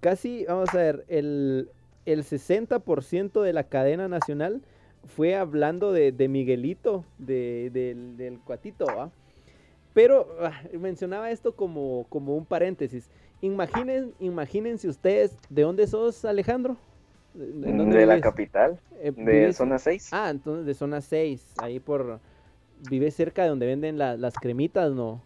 casi, vamos a ver, el, el 60% de la cadena nacional fue hablando de, de Miguelito, de, del, del cuatito, ¿va? Pero ah, mencionaba esto como, como un paréntesis. Imaginen, imagínense ustedes, ¿de dónde sos, Alejandro? ¿En dónde De la vives? capital, Eh, de vives- zona 6. Ah, entonces de zona 6, ahí por... Vive cerca de donde venden la- las cremitas, ¿no?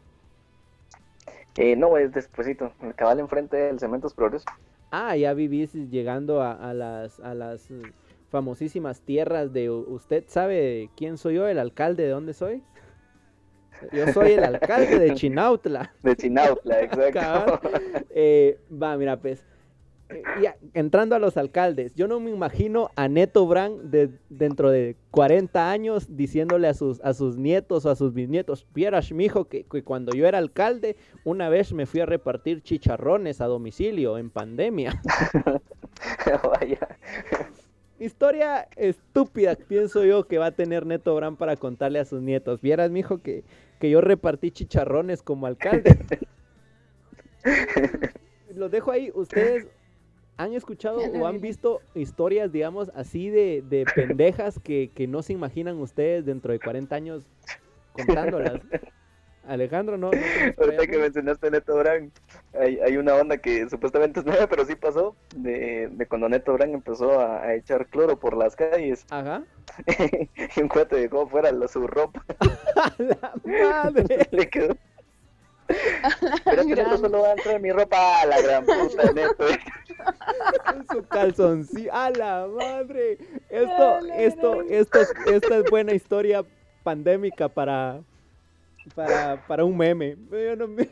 Eh, no, es despuesito, el cabal enfrente del Cementos Progreso. Ah, ya vivís llegando a, a las, a las famosísimas tierras de... ¿Usted sabe quién soy yo, el alcalde de dónde soy? Yo soy el alcalde de [laughs] Chinautla. De Chinautla, [laughs] exacto. Eh, va, mira, pues. eh, ya, entrando a los alcaldes, yo no me imagino a Neto Brand de, dentro de 40 años diciéndole a sus, a sus nietos o a sus bisnietos, vieras, mijo, que, que cuando yo era alcalde, una vez me fui a repartir chicharrones a domicilio en pandemia. [laughs] Vaya. Historia estúpida, pienso yo, que va a tener Neto Brand para contarle a sus nietos. Vieras, mijo, que, que yo repartí chicharrones como alcalde. [laughs] Los dejo ahí. ¿Ustedes han escuchado o han visto historias, digamos, así de, de pendejas que, que no se imaginan ustedes dentro de 40 años contándolas? [laughs] Alejandro, no. no [laughs] Ahorita que mencionaste Neto Brand, hay, hay una onda que supuestamente es [laughs] nueva, pero sí pasó, de, de cuando Neto Brand empezó a, a echar cloro por las calles Ajá. [laughs] y un cuate dejó fuera la, su ropa, ¡A la madre! le quedó. Pero este Neto Gran. solo va a entrar mi ropa a la gran puta, Neto. Con su calzoncillo. ¡A la madre! Esto, A esto, esto, esta es buena historia pandémica para, para, para un meme. Yo no me,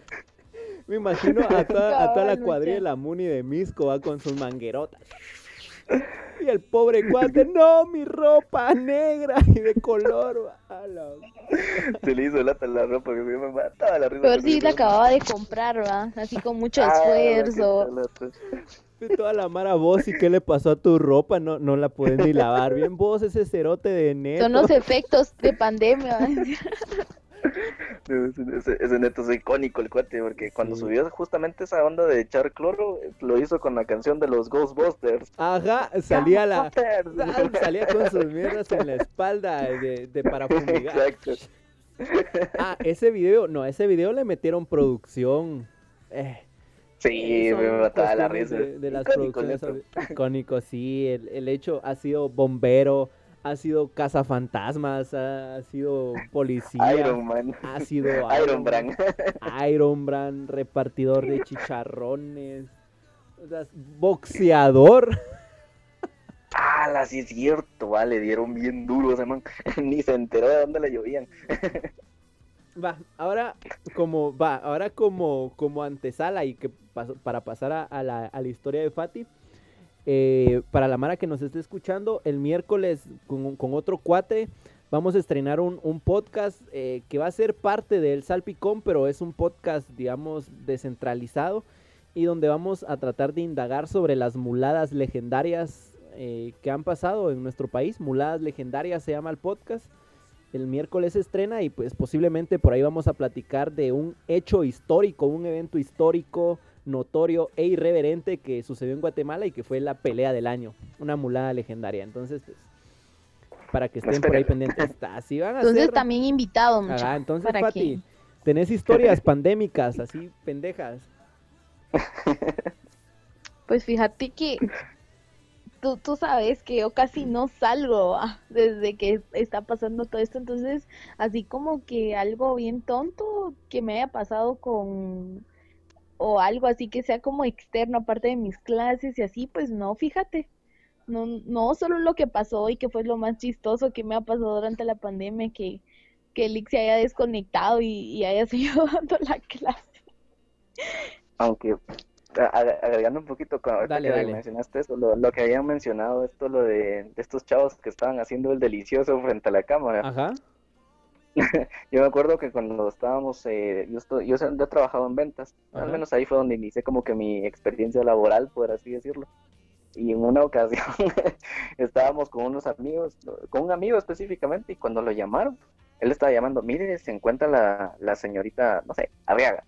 me imagino a toda, a toda la cuadrilla de la Muni de Misco va con sus manguerotas. Y el pobre cuate, no, mi ropa negra y de color. A la- Se le hizo lata la ropa, que me mataba la risa. Si eso. la acababa de comprar, ¿va? Así con mucho Ah, esfuerzo. De toda la mara vos, ¿y qué le pasó a tu ropa? No, no la puedes ni lavar. Bien vos, ese cerote de neto. Son los efectos de pandemia. [laughs] [laughs] Ese, neto es icónico el cuate, porque cuando Sí. subió justamente esa onda de echar cloro, lo hizo con la canción de los Ghostbusters. Ajá, [laughs] salía la... Salía con sus [laughs] mierdas en la espalda de, de para fumigar. Exacto. Ah, ese video, no, ese video le metieron producción. Eh, Sí, son me mataba la risa. De, de las Icónico, producciones neto. icónico, sí. El, el hecho ha sido bombero, ha sido cazafantasmas, ha, ha sido policía, Iron Man. ha sido [laughs] Iron Brand. Iron Brand, repartidor de chicharrones, o sea, boxeador. Ah, sí es cierto, vale, dieron bien duro ese man. [laughs] Ni se enteró de dónde le llovían. [laughs] Va, ahora como va, ahora como como antesala y que para pasar a, a la, a la historia de Fati, eh, para la Mara que nos esté escuchando, el miércoles con, otro cuate vamos a estrenar un, un podcast eh, que va a ser parte del Salpicón, pero es un podcast, digamos, descentralizado y donde vamos a tratar de indagar sobre las muladas legendarias eh, que han pasado en nuestro país. Muladas legendarias se llama el podcast. El miércoles se estrena y pues posiblemente por ahí vamos a platicar de un hecho histórico, un evento histórico, notorio e irreverente que sucedió en Guatemala y que fue la pelea del año, una mulada legendaria. Entonces, pues, para que estén por ahí pendientes, así van a Entonces ser. también invitado, mucha- Ajá, entonces, para Pati, tenés historias pandémicas, así pendejas. [laughs] Pues fíjate que tú, tú sabes que yo casi no salgo ¿va? desde que está pasando todo esto, entonces así como que algo bien tonto que me haya pasado con o algo así que sea como externo aparte de mis clases y así, pues no, fíjate. No, no solo lo que pasó y que fue lo más chistoso que me ha pasado durante la pandemia, que, que Lick se haya desconectado y, y haya [laughs] seguido dando la clase. Aunque agregando un poquito con ahorita Dale, que dale. mencionaste eso, lo, lo que habían mencionado, esto lo de, de estos chavos que estaban haciendo el delicioso frente a la cámara. Ajá. [laughs] Yo me acuerdo que cuando estábamos, eh, yo, estoy, yo, he trabajado en ventas, Ajá. al menos ahí fue donde inicié como que mi experiencia laboral, por así decirlo. Y en una [laughs] ocasión estábamos con unos amigos, con un amigo específicamente, y cuando lo llamaron, él estaba llamando, mire, se encuentra la, la señorita, no sé, Arriaga.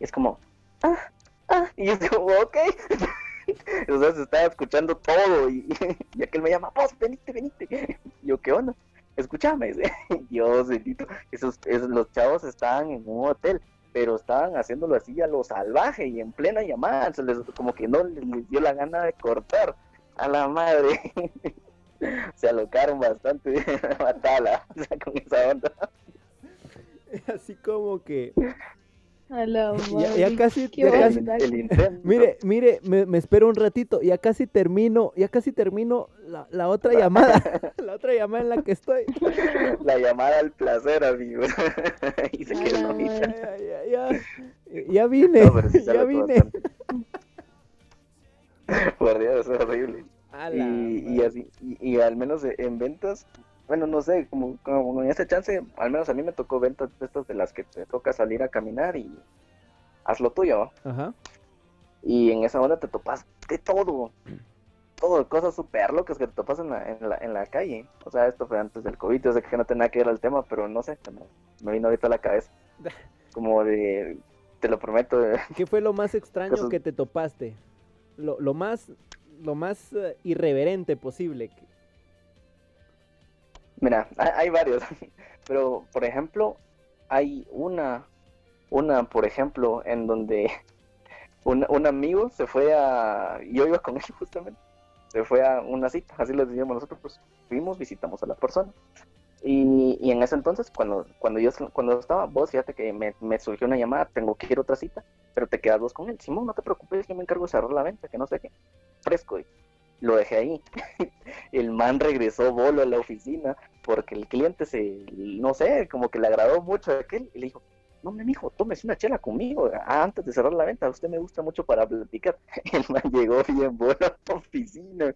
Y es como, ah, ah, y es como, ok. [laughs] o sea, se estaba escuchando todo, y, y aquel me llama, vos, venite, venite. Y yo, ¿qué onda? Escúchame. [laughs] Dios bendito, esos, los chavos estaban en un hotel, pero estaban haciéndolo así a lo salvaje y en plena llamada, se les, como que no les, les dio la gana de cortar a la madre. [laughs] se alocaron bastante, [laughs] matala, o sea, con esa onda. Así como que. A la [laughs] Ya, ya casi, ya casi-. Mire, mire, me, me espero un ratito, ya casi termino, ya casi termino la, la otra llamada, [laughs] la otra llamada en la que estoy. La llamada al placer, amigo. [laughs] y se quedó. Ya, ya, ya, ya vine, No, sí ya vine. Por Dios, es horrible. La y, y así y, y al menos en ventas bueno no sé como, como en ese chance al menos a mí me tocó ventas de estas de las que te toca salir a caminar y haz lo tuyo. Ajá. y en esa onda te topas de todo todo cosas súper locas que te topas en la, en la en la calle o sea esto fue antes del covid yo sé que no tenía que ver al tema pero no sé me, me vino ahorita a la cabeza [laughs] como de te lo prometo ¿Qué fue lo más extraño Cosas- que te topaste? Lo, lo más, lo más eh, irreverente posible. Mira, hay, varios, [laughs] pero por ejemplo, hay una, una, por ejemplo, en donde [laughs] un, un amigo se fue a, yo iba con [laughs] él justamente, se fue a una cita, así les decíamos nosotros, pues fuimos, visitamos a la persona. Y, y en ese entonces, cuando, cuando yo cuando estaba, vos fíjate que me, surgió una llamada, tengo que ir otra cita, pero te quedas vos con él. Simón, no te preocupes, yo me encargo de cerrar la venta, que no sé qué. Fresco, y lo dejé ahí. [laughs] el man regresó bolo a la oficina porque el cliente se, no sé, como que le agradó mucho a aquel y le dijo, no, me mijo, tómese una chela conmigo ah, antes de cerrar la venta, usted me gusta mucho para platicar. [laughs] El man llegó bien bolo a la oficina.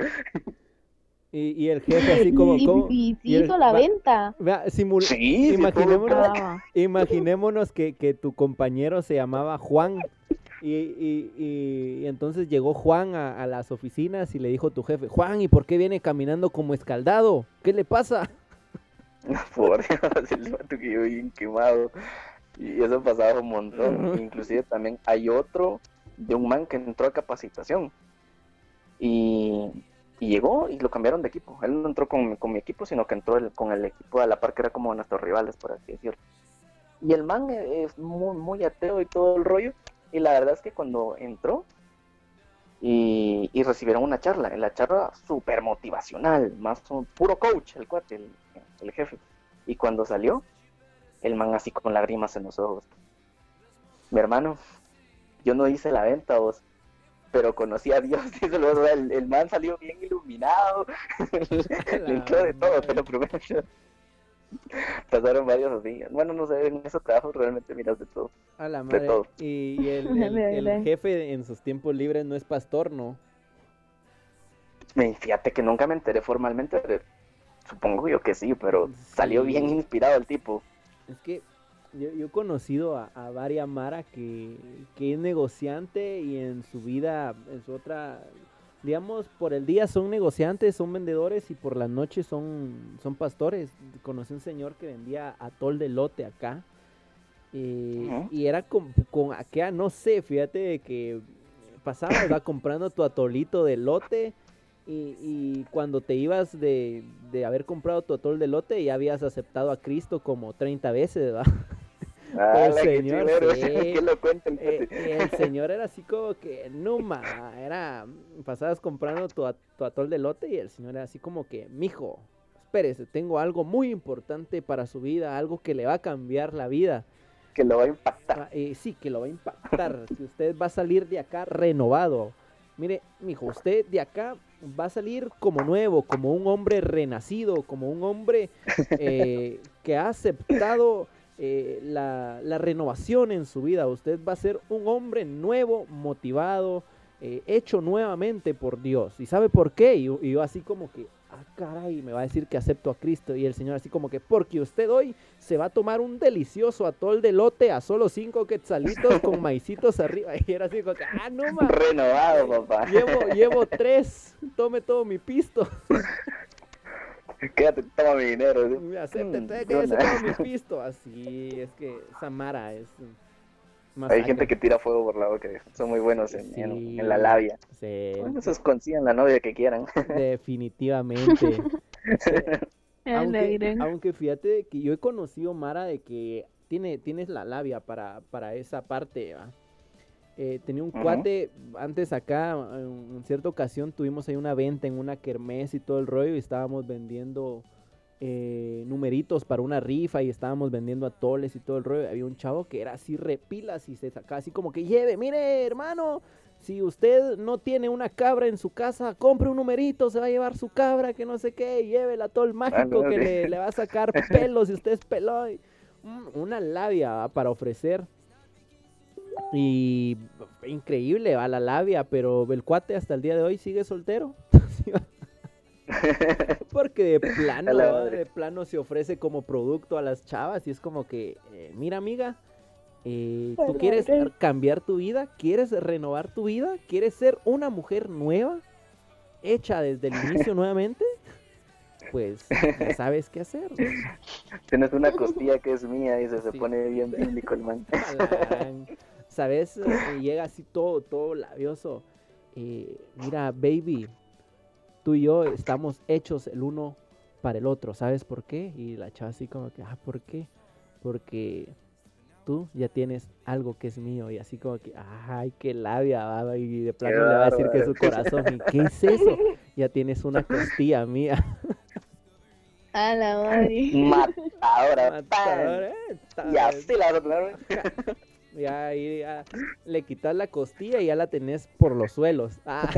Y, y el jefe así como... Y, como- y- y y el- hizo la va- venta. Vea, simul- Sí, Imaginémonos- Imaginémonos que, que tu compañero se llamaba Juan y, y- y- y entonces llegó Juan a, a las oficinas y le dijo a tu jefe, Juan, ¿y por qué viene caminando como escaldado? ¿Qué le pasa? [laughs] Por Dios, el vato que yo bien quemado. Y eso pasaba un montón. Inclusive también hay otro de un man que entró a capacitación. Y, llegó y lo cambiaron de equipo. Él no entró con, con mi equipo, sino que entró el- con el equipo de la par que era como nuestros rivales, por así decirlo. Y el man es muy, muy ateo y todo el rollo. Y la verdad es que cuando entró y, y recibieron una charla, en la charla súper motivacional, más un puro coach, el cuate, el, el jefe. Y cuando salió, el man así con lágrimas en los ojos. Mi hermano, yo no hice la venta, vos, pero conocí a Dios. [laughs] dice el, el, man salió bien iluminado. Le entró de todo, te lo prometo. Pasaron varios así. Bueno, no sé, en esos trabajos realmente miras de todo. A la De madre. todo. Y, y el, [laughs] De el- el verdad. jefe en sus tiempos libres no es pastor, ¿no? Me- Fíjate que nunca me enteré formalmente. de- supongo yo que sí, pero salió bien inspirado el tipo. Es que yo, yo he conocido a, a varias Mara que, que es negociante y en su vida, en su otra, digamos, por el día son negociantes, son vendedores y por la noche son, son pastores. Conocí un señor que vendía atol de lote acá. eh. Y era con, con acá, no sé, fíjate que pasabas, [coughs] va comprando tu atolito de lote y, y cuando te ibas de, de haber comprado tu atol de lote ya habías aceptado a Cristo como 30 veces, ¿va? [laughs] Ah, el la que señor, chivero, [laughs] sí. que lo cuenten. Eh, el [laughs] señor era así como que, Numa, era, pasabas comprando tu, tu atol de lote y el señor era así como que, mijo, espérese, tengo algo muy importante para su vida, algo que le va a cambiar la vida. que lo va a impactar. Ah, eh, sí, que lo va a impactar. [laughs] que usted va a salir de acá renovado. Mire, mijo, usted de acá va a salir como nuevo, como un hombre renacido, como un hombre eh, que ha aceptado eh, la, la, renovación en su vida. Usted va a ser un hombre nuevo, motivado, eh, hecho nuevamente por Dios. ¿Y sabe por qué? Y, y yo así como que, ah, caray, me va a decir que acepto a Cristo. Y el Señor así como que, porque usted hoy se va a tomar un delicioso atol de lote a solo cinco quetzalitos con [laughs] maicitos arriba. [laughs] Y era así como que, ah, no, mames. Renovado, papá. Llevo, llevo tres, tome todo mi pisto. [laughs] [laughs] Quédate, toma mi dinero. Acepte, mm, quédate, todo mi pisto. Así, es que Samara es... Hay gente que tira fuego por la boca, son muy buenos en, en, la labia. Sí. Bueno, esos consigan la novia que quieran. [laughs] Definitivamente. aunque, aunque, fíjate que yo he conocido Mara de que tiene, tienes la labia para, para esa parte. Eh, tenía un cuate antes acá, en cierta ocasión tuvimos ahí una venta en una kermés y todo el rollo y estábamos vendiendo eh, numeritos para una rifa y estábamos vendiendo atoles y todo el rollo. Había un chavo que era así repilas y se sacaba así como que lleve, mire hermano, si usted no tiene una cabra en su casa, compre un numerito, se va a llevar su cabra, que no sé qué, y lleve el atol mágico que le, va a sacar pelos si usted es pelón. Una labia para ofrecer. Y increíble va la labia, pero el cuate hasta el día de hoy sigue soltero. [laughs] Porque de plano, de plano se ofrece como producto a las chavas y es como que, eh, mira amiga, eh, ¿tú quieres cambiar tu vida? ¿Quieres renovar tu vida? ¿Quieres ser una mujer nueva? Hecha desde el inicio [laughs] nuevamente? Pues ya [laughs] sabes qué hacer. Tienes una [laughs] costilla que es mía y se, se pone bien bíblico el man. ¿Sabes? [laughs] Eh, llega así todo, todo labioso. mira, baby, tú y yo estamos hechos el uno para el otro, ¿sabes por qué? Y la chava así como que, ah, ¿por qué? Porque tú ya tienes algo que es mío y así como que, ay, qué labia, y de plano le va a decir que es su corazón, ¿y qué es eso? Ya tienes una costilla mía. A la madre. Matadora. [laughs] Matadora. Y así la [laughs] Ya ahí le quitas la costilla y ya la tenés por los suelos. [laughs] Ah,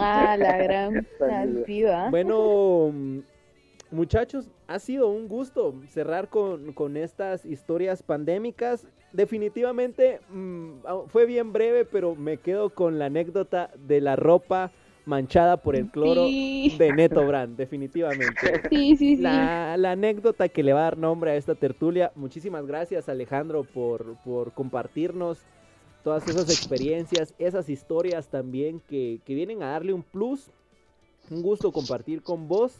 ah la gran salpiva. Bueno, muchachos, ha sido un gusto cerrar con, estas historias pandémicas. Definitivamente mm, fue bien breve, pero me quedo con la anécdota de la ropa manchada por el cloro de Neto Brand, definitivamente. [laughs] Sí, sí, sí. La, anécdota que le va a dar nombre a esta tertulia. Muchísimas gracias, Alejandro, por, por compartirnos todas esas experiencias, esas historias también que, que, vienen a darle un plus. Un gusto compartir con vos.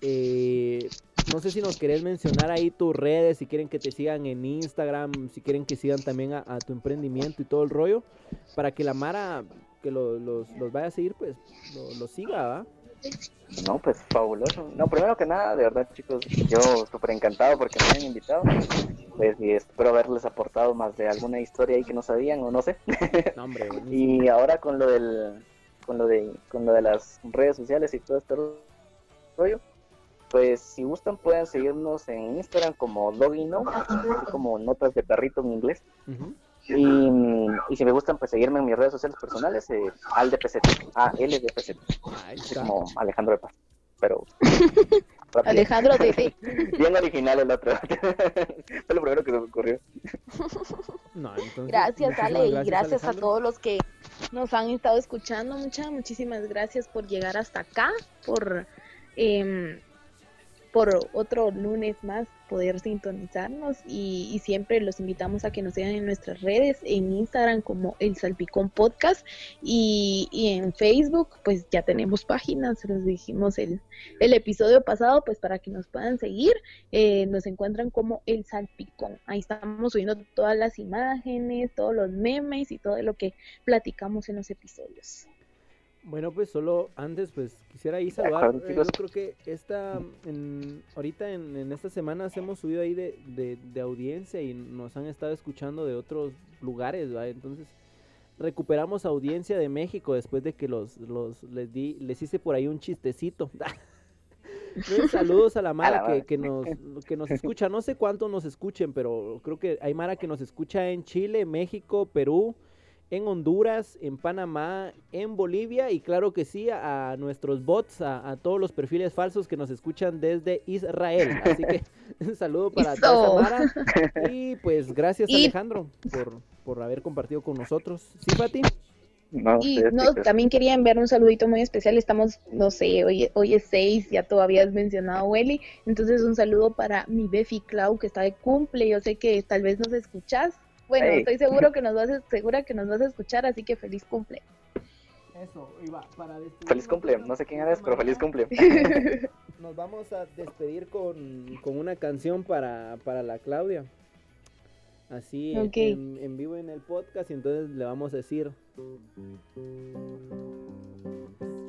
Eh, no sé si nos querés mencionar ahí tus redes, si quieren que te sigan en Instagram, si quieren que sigan también a, a tu emprendimiento y todo el rollo, para que la Mara que los, los, vaya a seguir, pues lo, siga, ¿va? No, pues fabuloso. No, primero que nada, de verdad, chicos, yo súper encantado porque me han invitado. Pues y espero haberles aportado más de alguna historia ahí que no sabían o no sé. [laughs] y ahora con lo del con lo de con lo de las redes sociales y todo este rollo, pues si gustan pueden seguirnos en Instagram como Dogino, como notas de perrito en inglés. Y, y, si me gustan, pues seguirme en mis redes sociales personales, eh, al DPZ, a LDPZ, como Alejandro de Paz, pero... [laughs] Alejandro de [laughs] Bien original el otro. [laughs] Fue lo primero que se me ocurrió. gracias, Ale, y gracias a todos los que nos han estado escuchando. Muchas, muchísimas gracias por llegar hasta acá, por... Eh, por otro lunes más poder sintonizarnos y, siempre los invitamos a que nos sigan en nuestras redes, en Instagram como El Salpicón Podcast y, en Facebook pues ya tenemos páginas, los dijimos el, el episodio pasado pues para que nos puedan seguir, eh, nos encuentran como El Salpicón, ahí estamos subiendo todas las imágenes, todos los memes y todo lo que platicamos en los episodios. Bueno, pues solo antes, pues quisiera ahí saludar. Eh, yo creo que esta, ahorita en, estas semanas hemos subido ahí de, de, audiencia y nos han estado escuchando de otros lugares, ¿va? Entonces recuperamos audiencia de México después de que los, los les di, les hice por ahí un chistecito. [laughs] saludos a la Mara que, que, nos, que nos escucha. No sé cuánto nos escuchen, pero creo que hay Mara que nos escucha en Chile, México, Perú en Honduras, en Panamá, en Bolivia y claro que sí a, nuestros bots, a, todos los perfiles falsos que nos escuchan desde Israel. Así que [laughs] un saludo para toda Mara y pues gracias Alejandro por, por haber compartido con nosotros. ¿Sí, Pati? y no, también quería enviar un saludito muy especial. Estamos, no sé, hoy, hoy es 6, ya todavía has mencionado Welly. Entonces, un saludo para mi Befi Clau, que está de cumple. Yo sé que tal vez nos escuchas. Bueno, estoy seguro que nos vas a, [laughs] segura que nos vas a escuchar, así que feliz cumple. Eso, iba para Feliz cumple, no sé quién eres, pero feliz cumple. [laughs] Nos vamos a despedir con, con una canción para, para la Claudia. Así en, vivo en el podcast y entonces le vamos a decir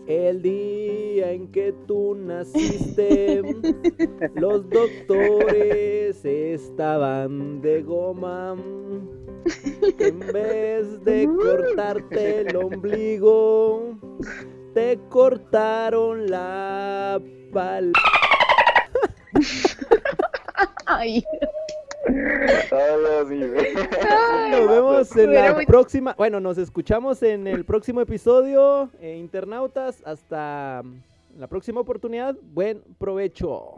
el día en que tú naciste [laughs] los doctores estaban de goma. En vez de cortarte el ombligo te cortaron la pal. [laughs] Ay. Nos vemos en la próxima. Bueno, nos escuchamos en el próximo episodio, eh, internautas. Hasta la próxima oportunidad. Buen provecho.